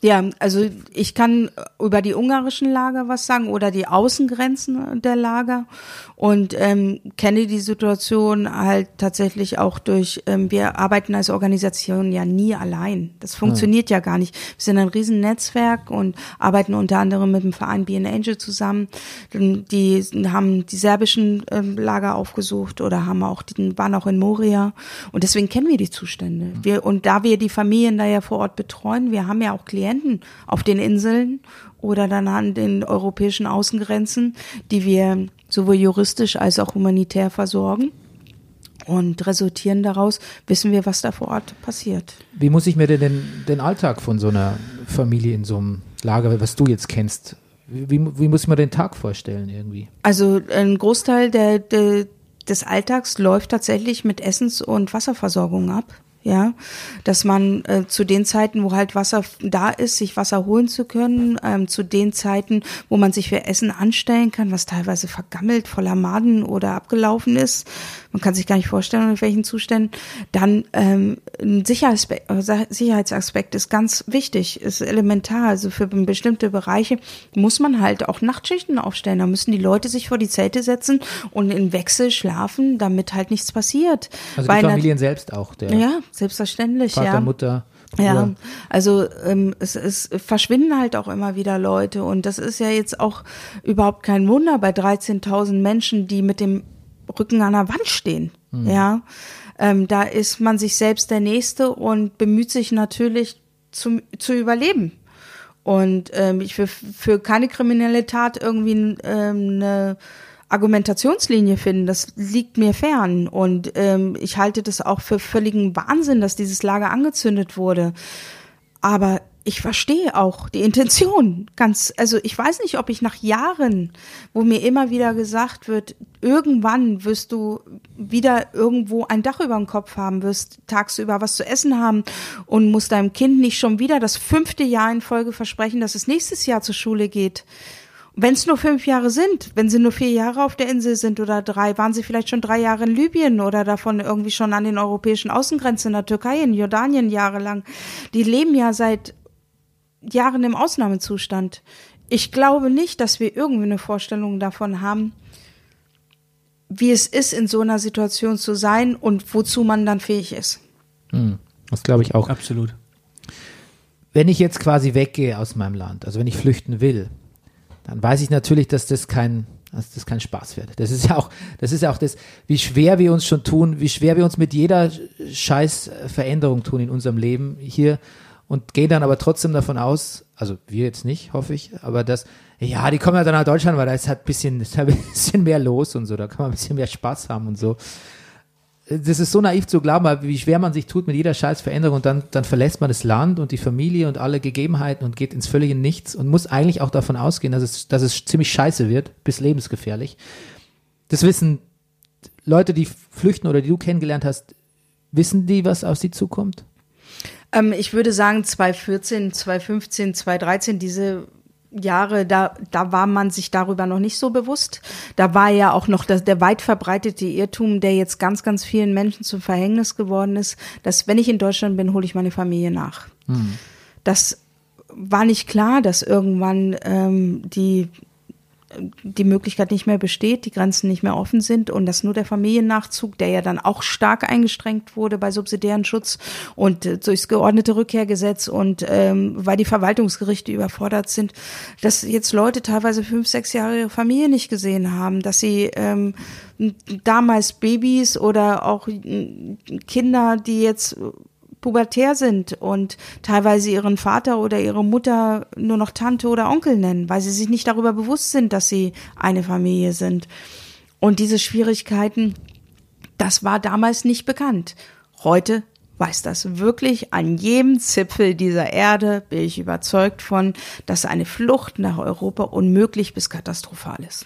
Ja, also ich kann über die ungarischen Lager was sagen oder die Außengrenzen der Lager und ähm, kenne die Situation halt tatsächlich auch durch, ähm, wir arbeiten als Organisation ja nie allein. Das funktioniert ja gar nicht. Wir sind ein Riesennetzwerk und arbeiten unter anderem mit dem Verein Be an Angel zusammen. Die haben die serbischen ähm, Lager aufgesucht oder haben auch, die waren auch in Moria und deswegen kennen wir die Zustände. Wir, und da wir die Familien da ja vor Ort betreuen, wir haben ja auch Klienten auf den Inseln oder dann an den europäischen Außengrenzen, die wir sowohl juristisch als auch humanitär versorgen. Und resultieren daraus, wissen wir, was da vor Ort passiert. Wie muss ich mir denn den, den Alltag von so einer Familie in so einem Lager, was du jetzt kennst, wie, wie muss ich mir den Tag vorstellen irgendwie? Also ein Großteil der, der, des Alltags läuft tatsächlich mit Essens- und Wasserversorgung ab. Ja, dass man äh, zu den Zeiten, wo halt Wasser da ist, sich Wasser holen zu können, ähm, zu den Zeiten, wo man sich für Essen anstellen kann, was teilweise vergammelt, voller Maden oder abgelaufen ist, man kann sich gar nicht vorstellen, in welchen Zuständen, dann ähm, ein Sicherheitsaspekt, äh, Sicherheitsaspekt ist ganz wichtig, ist elementar. Also für bestimmte Bereiche muss man halt auch Nachtschichten aufstellen. Da müssen die Leute sich vor die Zelte setzen und in Wechsel schlafen, damit halt nichts passiert. Also die nat- Familien selbst auch, der ja, selbstverständlich, Vater, ja. Mutter, Bruder. Ja, also ähm, es, es verschwinden halt auch immer wieder Leute und das ist ja jetzt auch überhaupt kein Wunder bei 13.000 Menschen, die mit dem Rücken an der Wand stehen. Ja, ähm, da ist man sich selbst der Nächste und bemüht sich natürlich zum, zu überleben. Und ähm, ich will für keine kriminelle Tat irgendwie ähm, eine Argumentationslinie finden. Das liegt mir fern. Und ähm, ich halte das auch für völligen Wahnsinn, dass dieses Lager angezündet wurde. Aber ich verstehe auch die Intention ganz, also ich weiß nicht, ob ich nach Jahren, wo mir immer wieder gesagt wird, irgendwann wirst du wieder irgendwo ein Dach über dem Kopf haben, wirst tagsüber was zu essen haben und musst deinem Kind nicht schon wieder das fünfte Jahr in Folge versprechen, dass es nächstes Jahr zur Schule geht. Wenn es nur fünf Jahre sind, wenn sie nur vier Jahre auf der Insel sind oder drei, waren sie vielleicht schon drei Jahre in Libyen oder davon irgendwie schon an den europäischen Außengrenzen in der Türkei, in Jordanien jahrelang. Die leben ja seit Jahren im Ausnahmezustand. Ich glaube nicht, dass wir irgendwie eine Vorstellung davon haben, wie es ist, in so einer Situation zu sein und wozu man dann fähig ist. Hm, das glaube ich auch. Absolut. Wenn ich jetzt quasi weggehe aus meinem Land, also wenn ich flüchten will, dann weiß ich natürlich, dass das kein, dass das kein Spaß wird. Das ist ja auch, das ist ja auch das, wie schwer wir uns schon tun, wie schwer wir uns mit jeder scheiß Veränderung tun in unserem Leben hier und gehen dann aber trotzdem davon aus, also wir jetzt nicht, hoffe ich, aber dass, ja, die kommen ja dann nach Deutschland, weil da ist halt ein bisschen, ist halt ein bisschen mehr los und so, da kann man ein bisschen mehr Spaß haben und so. Das ist so naiv zu glauben, wie schwer man sich tut mit jeder scheiß Veränderung und dann, dann verlässt man das Land und die Familie und alle Gegebenheiten und geht ins völlige Nichts und muss eigentlich auch davon ausgehen, dass es, dass es ziemlich scheiße wird, bis lebensgefährlich. Das wissen Leute, die flüchten oder die du kennengelernt hast, wissen die, was auf sie zukommt? Ähm, ich würde sagen, 2014, 2015, 2013, diese Jahre, da, da war man sich darüber noch nicht so bewusst. Da war ja auch noch das, der weit verbreitete Irrtum, der jetzt ganz, ganz vielen Menschen zum Verhängnis geworden ist, dass wenn ich in Deutschland bin, hole ich meine Familie nach. Hm. Das war nicht klar, dass irgendwann ähm, die die Möglichkeit nicht mehr besteht, die Grenzen nicht mehr offen sind und dass nur der Familiennachzug, der ja dann auch stark eingestrengt wurde bei subsidiären Schutz und äh, durchs geordnete Rückkehrgesetz und ähm, weil die Verwaltungsgerichte überfordert sind, dass jetzt Leute teilweise fünf, sechs Jahre ihre Familie nicht gesehen haben, dass sie ähm, damals Babys oder auch Kinder, die jetzt pubertär sind und teilweise ihren Vater oder ihre Mutter nur noch Tante oder Onkel nennen, weil sie sich nicht darüber bewusst sind, dass sie eine Familie sind. Und diese Schwierigkeiten, das war damals nicht bekannt. Heute weiß das wirklich an jedem Zipfel dieser Erde, bin ich überzeugt von, dass eine Flucht nach Europa unmöglich bis katastrophal ist.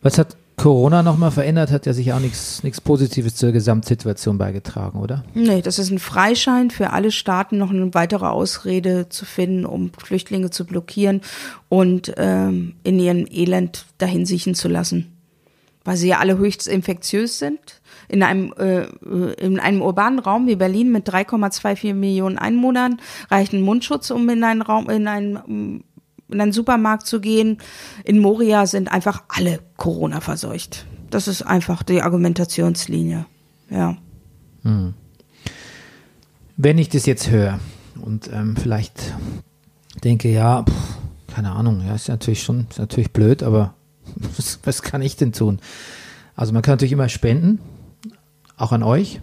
Was hat Corona nochmal verändert, hat ja sicher auch nichts Positives zur Gesamtsituation beigetragen, oder? Nee, das ist ein Freischein für alle Staaten, noch eine weitere Ausrede zu finden, um Flüchtlinge zu blockieren und ähm, in ihrem Elend dahin siechen zu lassen. Weil sie ja alle höchst infektiös sind. In einem, äh, in einem urbanen Raum wie Berlin mit 3,24 Millionen Einwohnern reicht ein Mundschutz, um in einen Raum, in einen in einen Supermarkt zu gehen. In Moria sind einfach alle Corona verseucht. Das ist einfach die Argumentationslinie. Ja. Hm. Wenn ich das jetzt höre und ähm, vielleicht denke, ja, pff, keine Ahnung, ja, ist natürlich schon, ist natürlich blöd, aber was, was kann ich denn tun? Also man kann natürlich immer spenden, auch an euch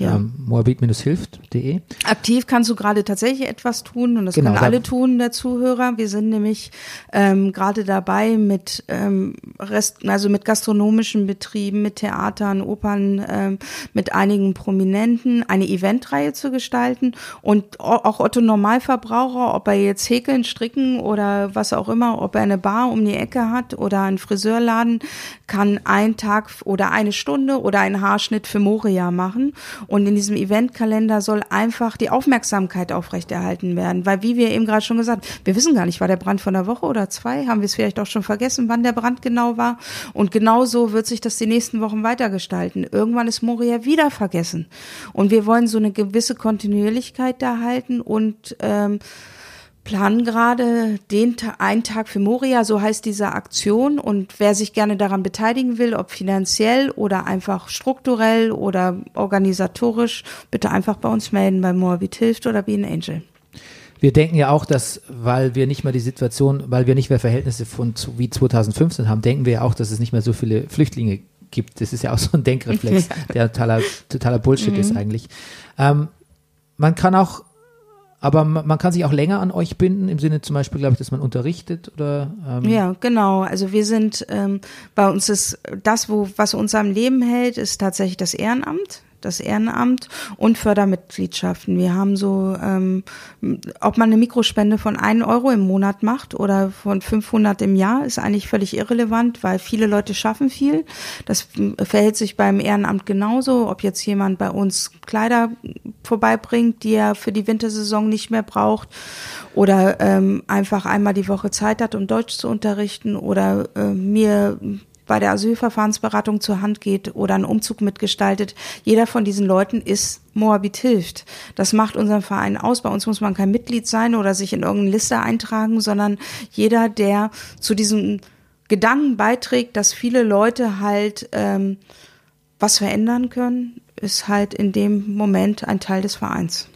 ja. ähm, moabit-hilft.de. Aktiv kannst du gerade tatsächlich etwas tun und das genau, können alle tun, der Zuhörer. Wir sind nämlich ähm, gerade dabei mit ähm, Rest, also mit gastronomischen Betrieben, mit Theatern, Opern, ähm, mit einigen Prominenten eine Eventreihe zu gestalten und auch Otto Normalverbraucher, ob er jetzt häkeln, stricken oder was auch immer, ob er eine Bar um die Ecke hat oder einen Friseurladen, kann einen Tag oder eine Stunde oder einen Haarschnitt für Moria machen und in diesem Eventkalender soll einfach die Aufmerksamkeit aufrechterhalten werden. Weil, wie wir eben gerade schon gesagt, wir wissen gar nicht, war der Brand von der Woche oder zwei? Haben wir es vielleicht auch schon vergessen, wann der Brand genau war? Und genau so wird sich das die nächsten Wochen weitergestalten. Irgendwann ist Moria wieder vergessen. Und wir wollen so eine gewisse Kontinuierlichkeit da halten und ähm, planen gerade den einen Tag für Moria, so heißt diese Aktion. Und wer sich gerne daran beteiligen will, ob finanziell oder einfach strukturell oder organisatorisch, bitte einfach bei uns melden bei Moabit hilft oder Be an Angel. Wir denken ja auch, dass, weil wir nicht mehr die Situation, weil wir nicht mehr Verhältnisse von wie 2015 haben, denken wir ja auch, dass es nicht mehr so viele Flüchtlinge gibt. Das ist ja auch so ein Denkreflex, der totaler, totaler Bullshit mhm. ist eigentlich. Ähm, man kann auch aber ma- man kann sich auch länger an euch binden, im Sinne zum Beispiel, glaube ich, dass man unterrichtet oder ähm, Ja, genau. Also wir sind, ähm, bei uns ist das, wo, was uns am Leben hält, ist tatsächlich das Ehrenamt. Das Ehrenamt und Fördermitgliedschaften. Wir haben so, ähm, ob man eine Mikrospende von 1 Euro im Monat macht oder von 500 im Jahr, ist eigentlich völlig irrelevant, weil viele Leute schaffen viel. Das ähm, verhält sich beim Ehrenamt genauso. Ob jetzt jemand bei uns Kleider vorbeibringt, die er für die Wintersaison nicht mehr braucht oder ähm, einfach einmal die Woche Zeit hat, um Deutsch zu unterrichten oder äh, mir bei der Asylverfahrensberatung zur Hand geht oder einen Umzug mitgestaltet. Jeder von diesen Leuten ist Moabit hilft. Das macht unseren Verein aus. Bei uns muss man kein Mitglied sein oder sich in irgendeine Liste eintragen, sondern jeder, der zu diesem Gedanken beiträgt, dass viele Leute halt ähm, was verändern können, ist halt in dem Moment ein Teil des Vereins.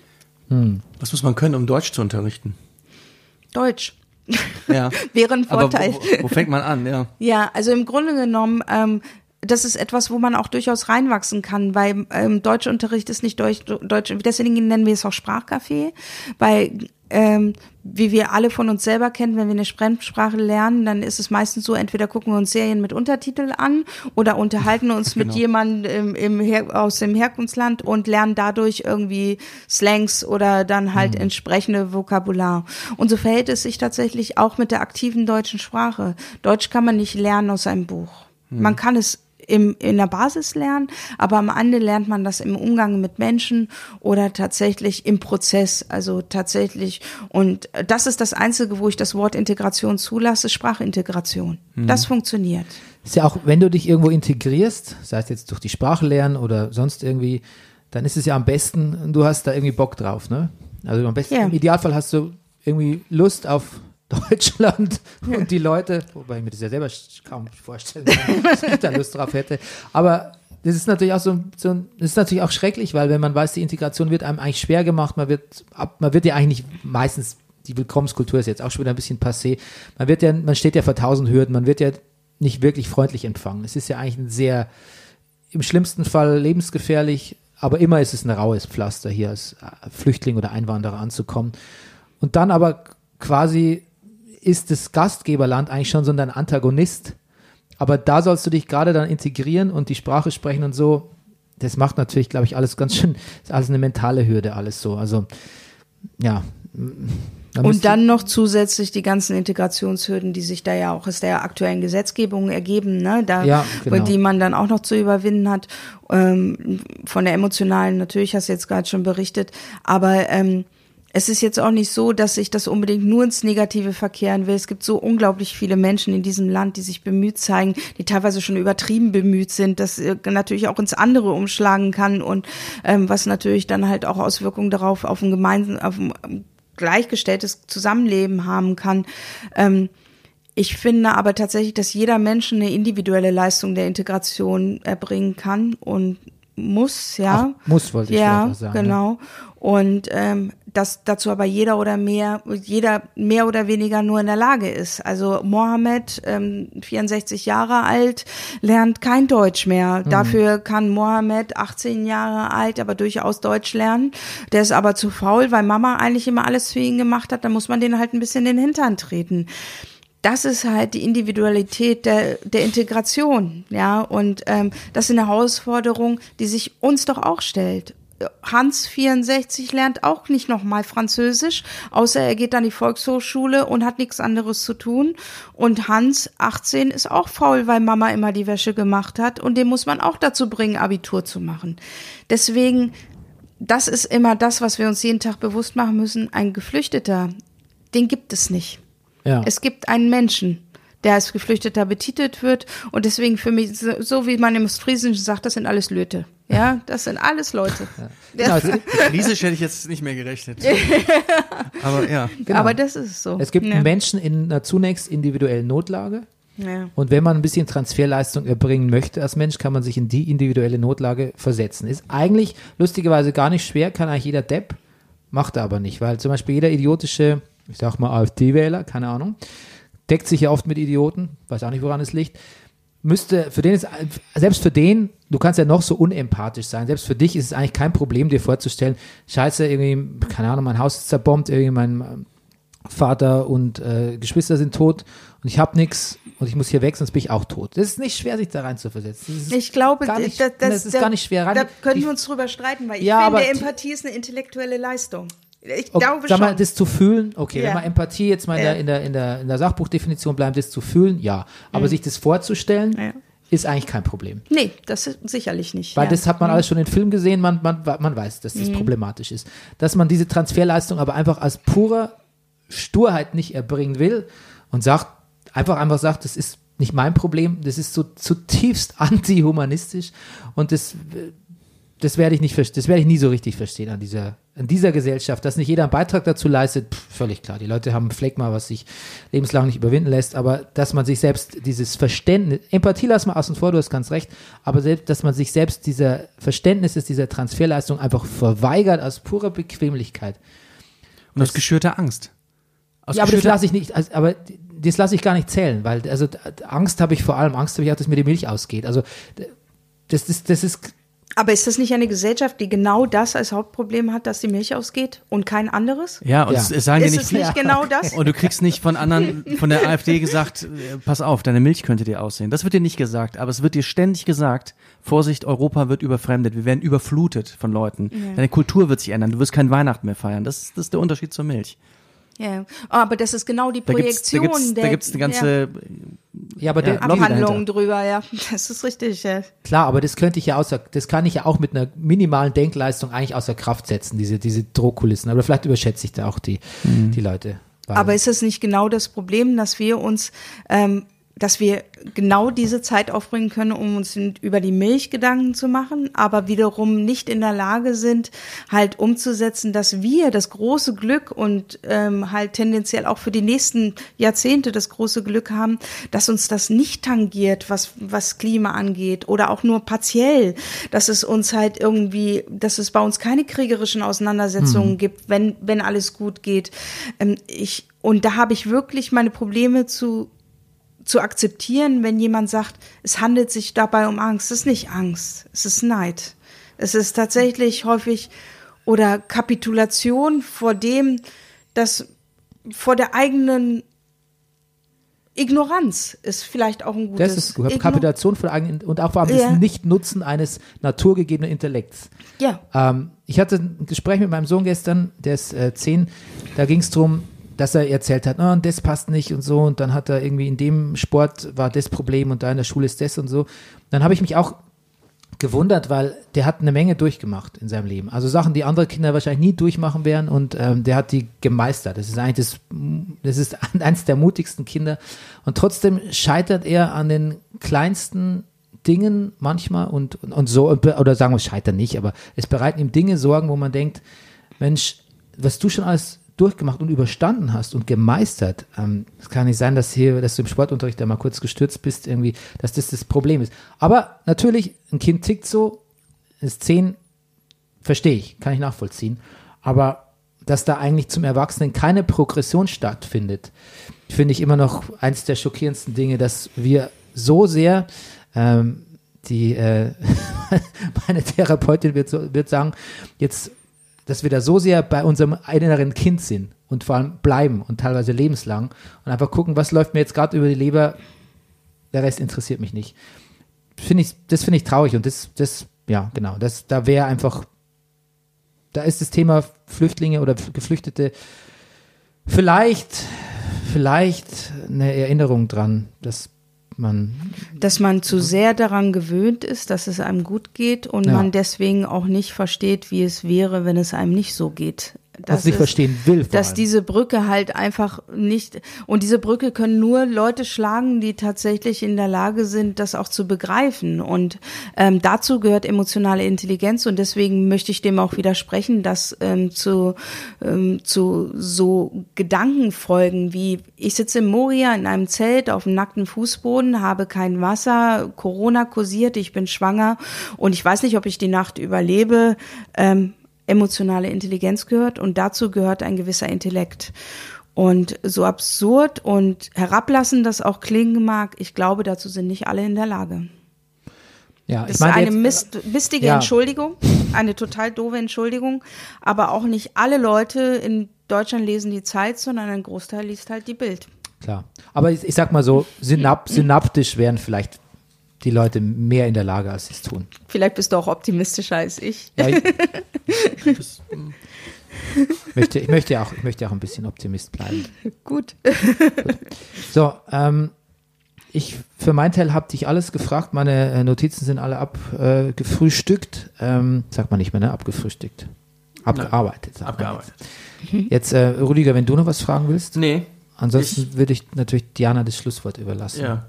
Was muss man können, um Deutsch zu unterrichten? Deutsch Ja. wäre ein Vorteil. wo, wo, wo fängt man an? Ja. Ja, also im Grunde genommen, ähm, das ist etwas, wo man auch durchaus reinwachsen kann, weil ähm, Deutschunterricht ist nicht Deutsch, Deutsch, deswegen nennen wir es auch Sprachcafé, weil ähm, wie wir alle von uns selber kennen, wenn wir eine Fremdsprache lernen, dann ist es meistens so, entweder gucken wir uns Serien mit Untertitel an oder unterhalten uns mit Genau. jemandem im, im Her aus dem Herkunftsland und lernen dadurch irgendwie Slangs oder dann halt entsprechende Vokabular. Und so verhält es sich tatsächlich auch mit der aktiven deutschen Sprache. Deutsch kann man nicht lernen aus einem Buch. Man kann es im, in der Basis lernen, aber am Ende lernt man das im Umgang mit Menschen oder tatsächlich im Prozess, also tatsächlich. Und das ist das Einzige, wo ich das Wort Integration zulasse, Sprachintegration. Das funktioniert. Ist ja auch, wenn du dich irgendwo integrierst, sei es jetzt durch die Sprache lernen oder sonst irgendwie, dann ist es ja am besten, du hast da irgendwie Bock drauf, ne? Also am besten, Ja. im Idealfall hast du irgendwie Lust auf Deutschland und die Leute, wobei ich mir das ja selber kaum vorstellen kann, dass ich da Lust drauf hätte. Aber das ist natürlich auch so, ein- so das ist natürlich auch schrecklich, weil wenn man weiß, die Integration wird einem eigentlich schwer gemacht, man wird, man wird ja eigentlich nicht meistens, die Willkommenskultur ist jetzt auch schon wieder ein bisschen passé, man wird ja, man steht ja vor tausend Hürden, man wird ja nicht wirklich freundlich empfangen. Es ist ja eigentlich ein sehr, im schlimmsten Fall lebensgefährlich, aber immer ist es ein raues Pflaster, hier als äh, Flüchtling oder Einwanderer anzukommen. Und dann aber quasi ist das Gastgeberland eigentlich schon so ein Antagonist. Aber da sollst du dich gerade dann integrieren und die Sprache sprechen und so. Das macht natürlich, glaube ich, alles ganz schön, ist alles eine mentale Hürde, alles so. Also, ja. Da müsste- Und dann noch zusätzlich die ganzen Integrationshürden, die sich da ja auch aus der aktuellen Gesetzgebung ergeben, ne? da, Ja, genau. die man dann auch noch zu überwinden hat. Ähm, von der emotionalen, natürlich hast du jetzt gerade schon berichtet, aber ähm, es ist jetzt auch nicht so, dass ich das unbedingt nur ins Negative verkehren will. Es gibt so unglaublich viele Menschen in diesem Land, die sich bemüht zeigen, die teilweise schon übertrieben bemüht sind, das äh, natürlich auch ins andere umschlagen kann und ähm, was natürlich dann halt auch Auswirkungen darauf auf ein gemeinsames, auf ein gleichgestelltes Zusammenleben haben kann. Ähm, ich finde aber tatsächlich, dass jeder Mensch eine individuelle Leistung der Integration erbringen kann und muss, ja. Auch muss, wollte ich ja, sagen, genau. Und ähm, dass dazu aber jeder oder mehr, jeder mehr oder weniger nur in der Lage ist. Also Mohammed, ähm, 64 Jahre alt, lernt kein Deutsch mehr. Mhm. Dafür kann Mohammed, 18 Jahre alt, aber durchaus Deutsch lernen. Der ist aber zu faul, weil Mama eigentlich immer alles für ihn gemacht hat. Da muss man den halt ein bisschen in den Hintern treten das ist halt die Individualität der, der Integration, ja, und ähm, das ist eine Herausforderung, die sich uns doch auch stellt. Hans 64 lernt auch nicht nochmal Französisch, außer er geht an die Volkshochschule und hat nichts anderes zu tun. Und Hans 18 ist auch faul, weil Mama immer die Wäsche gemacht hat und den muss man auch dazu bringen, Abitur zu machen. Deswegen, das ist immer das, was wir uns jeden Tag bewusst machen müssen. Ein Geflüchteter, den gibt es nicht. Ja. Es gibt einen Menschen, der als Geflüchteter betitelt wird und deswegen für mich, so wie man im Friesischen sagt, das sind alles Löte. Ja, das sind alles Leute. Genau, Ja, es, Friesisch hätte ich jetzt nicht mehr gerechnet. Aber ja. genau. Aber das ist so. es gibt ja. Menschen in einer zunächst individuellen Notlage. Ja. Und wenn man ein bisschen Transferleistung erbringen möchte als Mensch, kann man sich in die individuelle Notlage versetzen. Ist eigentlich lustigerweise gar nicht schwer, kann eigentlich jeder Depp, macht er aber nicht, weil zum Beispiel jeder idiotische, ich sag mal AfD-Wähler, keine Ahnung, deckt sich ja oft mit Idioten, weiß auch nicht, woran es liegt. müsste, für den ist, selbst für den, du kannst ja noch so unempathisch sein, selbst für dich ist es eigentlich kein Problem, dir vorzustellen, scheiße, irgendwie, keine Ahnung, mein Haus ist zerbombt, irgendwie mein Vater und äh, Geschwister sind tot und ich habe nichts und ich muss hier weg, sonst bin ich auch tot. Das ist nicht schwer, sich da rein zu versetzen. Ich glaube, nicht, das, das, das ist gar nicht schwer. Da Rein- können ich- wir uns drüber streiten, weil ich Ja, finde, Empathie ist eine intellektuelle Leistung. Ich Okay, glaube sag mal, schon. das zu fühlen, okay, Ja. wenn man Empathie jetzt mal in, Ja. der, in, der, in, der, in der Sachbuchdefinition bleibt, das zu fühlen, ja. Aber sich das vorzustellen, Mhm. Ja. ist eigentlich kein Problem. nee, das ist sicherlich nicht. Weil das hat man alles schon in Film gesehen, man, man, man weiß, dass das problematisch ist. Dass man diese Transferleistung aber einfach als pure Sturheit nicht erbringen will und sagt, einfach einfach sagt, das ist nicht mein Problem, das ist so zutiefst antihumanistisch und das, das werde ich nicht, das werde ich nie so richtig verstehen an dieser, an dieser Gesellschaft, dass nicht jeder einen Beitrag dazu leistet, pff, völlig klar. Die Leute haben ein Phlegma, was sich lebenslang nicht überwinden lässt, aber dass man sich selbst dieses Verständnis, Empathie lass mal außen vor, du hast ganz recht, aber selbst, dass man sich selbst dieser Verständnisses, dieser Transferleistung einfach verweigert aus purer Bequemlichkeit. Und aus geschürter Angst. Aus ja, aber das lasse ich nicht, also, aber das lasse ich gar nicht zählen, weil also Angst habe ich vor allem, Angst habe ich auch, dass mir die Milch ausgeht. Also das, das, das ist Aber ist das nicht eine Gesellschaft, die genau das als Hauptproblem hat, dass die Milch ausgeht und kein anderes? Ja, und Ja. Es, es sagen dir Ist nicht es nicht genau das? Und du kriegst nicht von anderen, von der AfD gesagt, äh, pass auf, deine Milch könnte dir aussehen. Das wird dir nicht gesagt, aber es wird dir ständig gesagt, Vorsicht, Europa wird überfremdet, wir werden überflutet von Leuten. Deine Kultur wird sich ändern, du wirst kein Weihnachten mehr feiern. Das, das ist der Unterschied zur Milch. Ja, aber das ist genau die Da Projektion gibt's, der da gibt's eine ganze, ja, aber der, Ja, Abhandlung dahinter. drüber, ja. Das ist richtig, ja. Klar, aber das könnte ich ja außer, das kann ich ja auch mit einer minimalen Denkleistung eigentlich außer Kraft setzen, diese, diese Drohkulissen. Aber vielleicht überschätze ich da auch die, die Leute. Weil- Aber ist es nicht genau das Problem, dass wir uns, ähm, dass wir genau diese Zeit aufbringen können, um uns über die Milch Gedanken zu machen, aber wiederum nicht in der Lage sind, halt umzusetzen, dass wir das große Glück und ähm, halt tendenziell auch für die nächsten Jahrzehnte das große Glück haben, dass uns das nicht tangiert, was, was Klima angeht oder auch nur partiell, dass es uns halt irgendwie, dass es bei uns keine kriegerischen Auseinandersetzungen gibt, wenn, wenn alles gut geht. Ähm, ich, und da habe ich wirklich meine Probleme zu, zu akzeptieren, wenn jemand sagt, es handelt sich dabei um Angst. Es ist nicht Angst, es ist Neid. Es ist tatsächlich häufig oder Kapitulation vor dem, dass vor der eigenen Ignoranz ist vielleicht auch ein gutes. das ist gut. Kapitulation von eigenen und auch vor allem Ja. das Nichtnutzen eines naturgegebenen Intellekts. Ja. Ähm, ich hatte ein Gespräch mit meinem Sohn gestern, der ist äh, zehn, da ging es darum, dass er erzählt hat, oh, und das passt nicht und so und dann hat er irgendwie in dem Sport war das Problem und da in der Schule ist das und so. Dann habe ich mich auch gewundert, weil der hat eine Menge durchgemacht in seinem Leben. Also Sachen, die andere Kinder wahrscheinlich nie durchmachen werden und ähm, der hat die gemeistert. Das ist eigentlich das, das ist eins der mutigsten Kinder und trotzdem scheitert er an den kleinsten Dingen manchmal und, und, und so, oder sagen wir scheitern nicht, aber es bereiten ihm Dinge Sorgen, wo man denkt, Mensch, was du schon alles durchgemacht und überstanden hast und gemeistert, ähm, es kann nicht sein, dass hier, dass du im Sportunterricht da mal kurz gestürzt bist, irgendwie, dass das das Problem ist. Aber natürlich, ein Kind tickt so, ist zehn, verstehe ich, kann ich nachvollziehen. Aber dass da eigentlich zum Erwachsenen keine Progression stattfindet, finde ich immer noch eins der schockierendsten Dinge, dass wir so sehr ähm, die äh, meine Therapeutin wird, wird sagen, jetzt, dass wir da so sehr bei unserem inneren Kind sind und vor allem bleiben und teilweise lebenslang und einfach gucken, was läuft mir jetzt gerade über die Leber, der Rest interessiert mich nicht. Finde ich, das finde ich traurig und das, das, ja, genau, das, da wäre einfach, da ist das Thema Flüchtlinge oder Geflüchtete vielleicht, vielleicht eine Erinnerung dran, dass man dass man zu sehr daran gewöhnt ist, dass es einem gut geht und Ja. man deswegen auch nicht versteht, wie es wäre, wenn es einem nicht so geht. Das nicht ist- verstehen will. Dass allem. diese Brücke halt einfach nicht und diese Brücke können nur Leute schlagen, die tatsächlich in der Lage sind, das auch zu begreifen und ähm, dazu gehört emotionale Intelligenz und deswegen möchte ich dem auch widersprechen, dass ähm, zu ähm, zu so Gedankenfolgen wie ich sitze in Moria in einem Zelt auf dem nackten Fußboden, habe kein Wasser, Corona kursiert, ich bin schwanger und ich weiß nicht, ob ich die Nacht überlebe. Ähm, emotionale Intelligenz gehört und dazu gehört ein gewisser Intellekt. Und so absurd und herablassend das auch klingen mag, ich glaube, dazu sind nicht alle in der Lage. Ja, Das ist eine jetzt, mist, mistige ja. Entschuldigung, eine total doofe Entschuldigung. Aber auch nicht alle Leute in Deutschland lesen die Zeit, sondern ein Großteil liest halt die Bild. Klar. Aber ich, ich sag mal so, synap synaptisch wären vielleicht die Leute mehr in der Lage, als sie es tun. Vielleicht bist du auch optimistischer als ich. Ja, ich, möchte, ich, möchte auch, ich möchte auch ein bisschen Optimist bleiben. Gut. So, ähm, ich für meinen Teil habe dich alles gefragt. Meine äh, Notizen sind alle abgefrühstückt. Äh, ähm, sagt man nicht mehr, ne? Abgefrühstückt. Abgearbeitet. Abgearbeitet. Jetzt, jetzt äh, Rüdiger, wenn du noch was fragen willst. Nee. Ansonsten würde ich natürlich Diana das Schlusswort überlassen. Ja.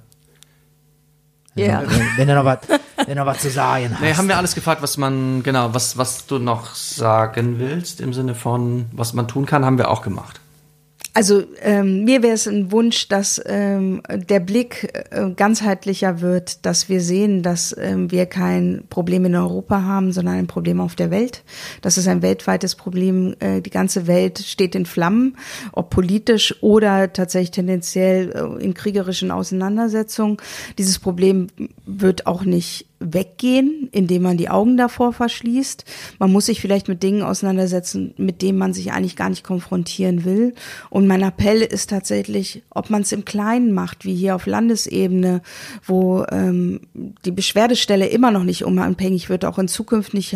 Ja. Wenn, du noch was, wenn noch was zu sagen hast. Nee, haben wir alles gefragt, was man, genau, was, was du noch sagen willst, im Sinne von, was man tun kann, haben wir auch gemacht. Also ähm, mir wäre es ein Wunsch, dass ähm, der Blick äh, ganzheitlicher wird, dass wir sehen, dass ähm, wir kein Problem in Europa haben, sondern ein Problem auf der Welt. Das ist ein weltweites Problem. Äh, die ganze Welt steht in Flammen, ob politisch oder tatsächlich tendenziell äh, in kriegerischen Auseinandersetzungen. Dieses Problem wird auch nicht weggehen, indem man die Augen davor verschließt. Man muss sich vielleicht mit Dingen auseinandersetzen, mit denen man sich eigentlich gar nicht konfrontieren will. Und mein Appell ist tatsächlich, ob man es im Kleinen macht, wie hier auf Landesebene, wo ähm, die Beschwerdestelle immer noch nicht unabhängig wird, auch in Zukunft nicht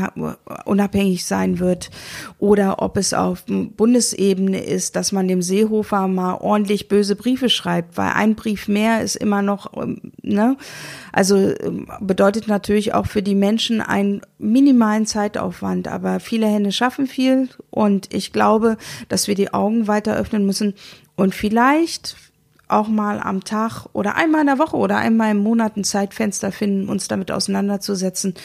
unabhängig sein wird, oder ob es auf Bundesebene ist, dass man dem Seehofer mal ordentlich böse Briefe schreibt, weil ein Brief mehr ist immer noch, ähm, ne? Also ähm, bedeutet natürlich auch für die Menschen einen minimalen Zeitaufwand, aber viele Hände schaffen viel. Und ich glaube, dass wir die Augen weiter öffnen müssen und vielleicht auch mal am Tag oder einmal in der Woche oder einmal im Monat ein Zeitfenster finden, uns damit auseinanderzusetzen,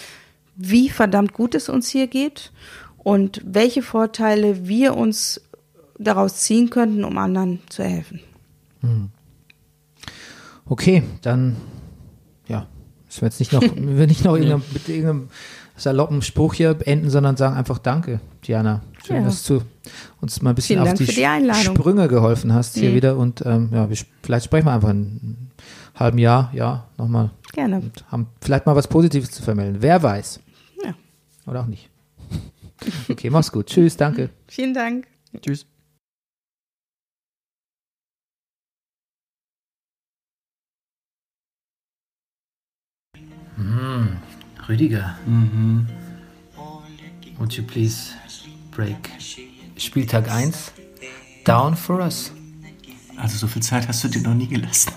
wie verdammt gut es uns hier geht und welche Vorteile wir uns daraus ziehen könnten, um anderen zu helfen. Okay, dann ja, müssen wir jetzt nicht noch, wir nicht noch irgendeinem, mit irgendeinem saloppen Spruch hier beenden, sondern sagen einfach Danke, Diana. Schön, Ja. dass du uns mal ein bisschen Vielen auf Dank die, die. Sprünge geholfen hast hier Mhm. wieder und ähm, ja, wir, vielleicht sprechen wir einfach in einem halben Jahr, ja, nochmal Gerne. und haben vielleicht mal was Positives zu vermelden. Wer weiß. Ja. Oder auch nicht. Okay, mach's gut. Tschüss, danke. Vielen Dank. Tschüss. Rüdiger. Would you please break Spieltag 1 down for us? Also so viel Zeit hast du dir noch nie gelassen.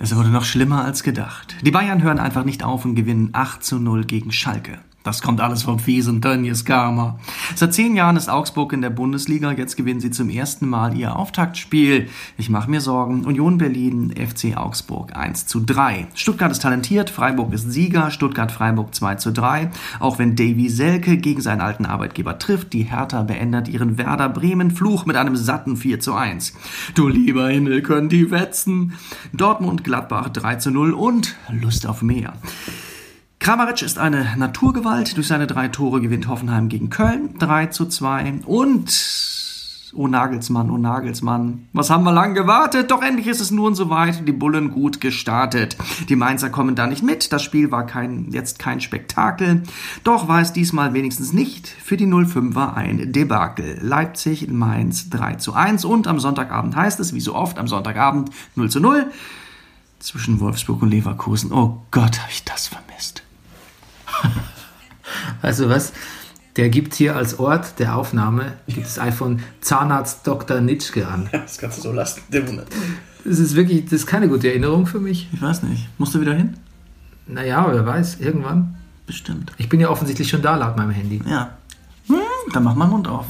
Es wurde noch schlimmer als gedacht. Die Bayern hören einfach nicht auf und gewinnen 8 zu 0 gegen Schalke. Das kommt alles vom fiesen Tönnies Karma. Seit zehn Jahren ist Augsburg in der Bundesliga. Jetzt gewinnen sie zum ersten Mal ihr Auftaktspiel. Ich mache mir Sorgen. Union Berlin, FC Augsburg 1 zu 3. Stuttgart ist talentiert, Freiburg ist Sieger, Stuttgart-Freiburg 2 zu 3. Auch wenn Davy Selke gegen seinen alten Arbeitgeber trifft, die Hertha beendet ihren Werder Bremen-Fluch mit einem satten 4 zu 1. Du lieber Himmel, können die wetzen. Dortmund, Gladbach 3 zu 0 und Lust auf mehr. Kramaric ist eine Naturgewalt. Durch seine drei Tore gewinnt Hoffenheim gegen Köln 3 zu 2. Und, oh Nagelsmann, oh Nagelsmann, was haben wir lang gewartet? Doch endlich ist es nun soweit. Die Bullen gut gestartet. Die Mainzer kommen da nicht mit. Das Spiel war kein, jetzt kein Spektakel. Doch war es diesmal wenigstens nicht für die 05er ein Debakel. Leipzig, Mainz 3 zu 1. Und am Sonntagabend heißt es, wie so oft am Sonntagabend 0 zu 0 zwischen Wolfsburg und Leverkusen. Oh Gott, habe ich das vermisst. Also was? Der gibt hier als Ort der Aufnahme gibt das iPhone Zahnarzt Dr. Nitschke an. Das kannst du so lassen. Der wundert. Das ist wirklich, das ist keine gute Erinnerung für mich. Ich weiß nicht. Musst du wieder hin? Naja, wer weiß, irgendwann. Bestimmt. Ich bin ja offensichtlich schon da laut meinem Handy. Ja. Hm, dann mach mal den Mund auf.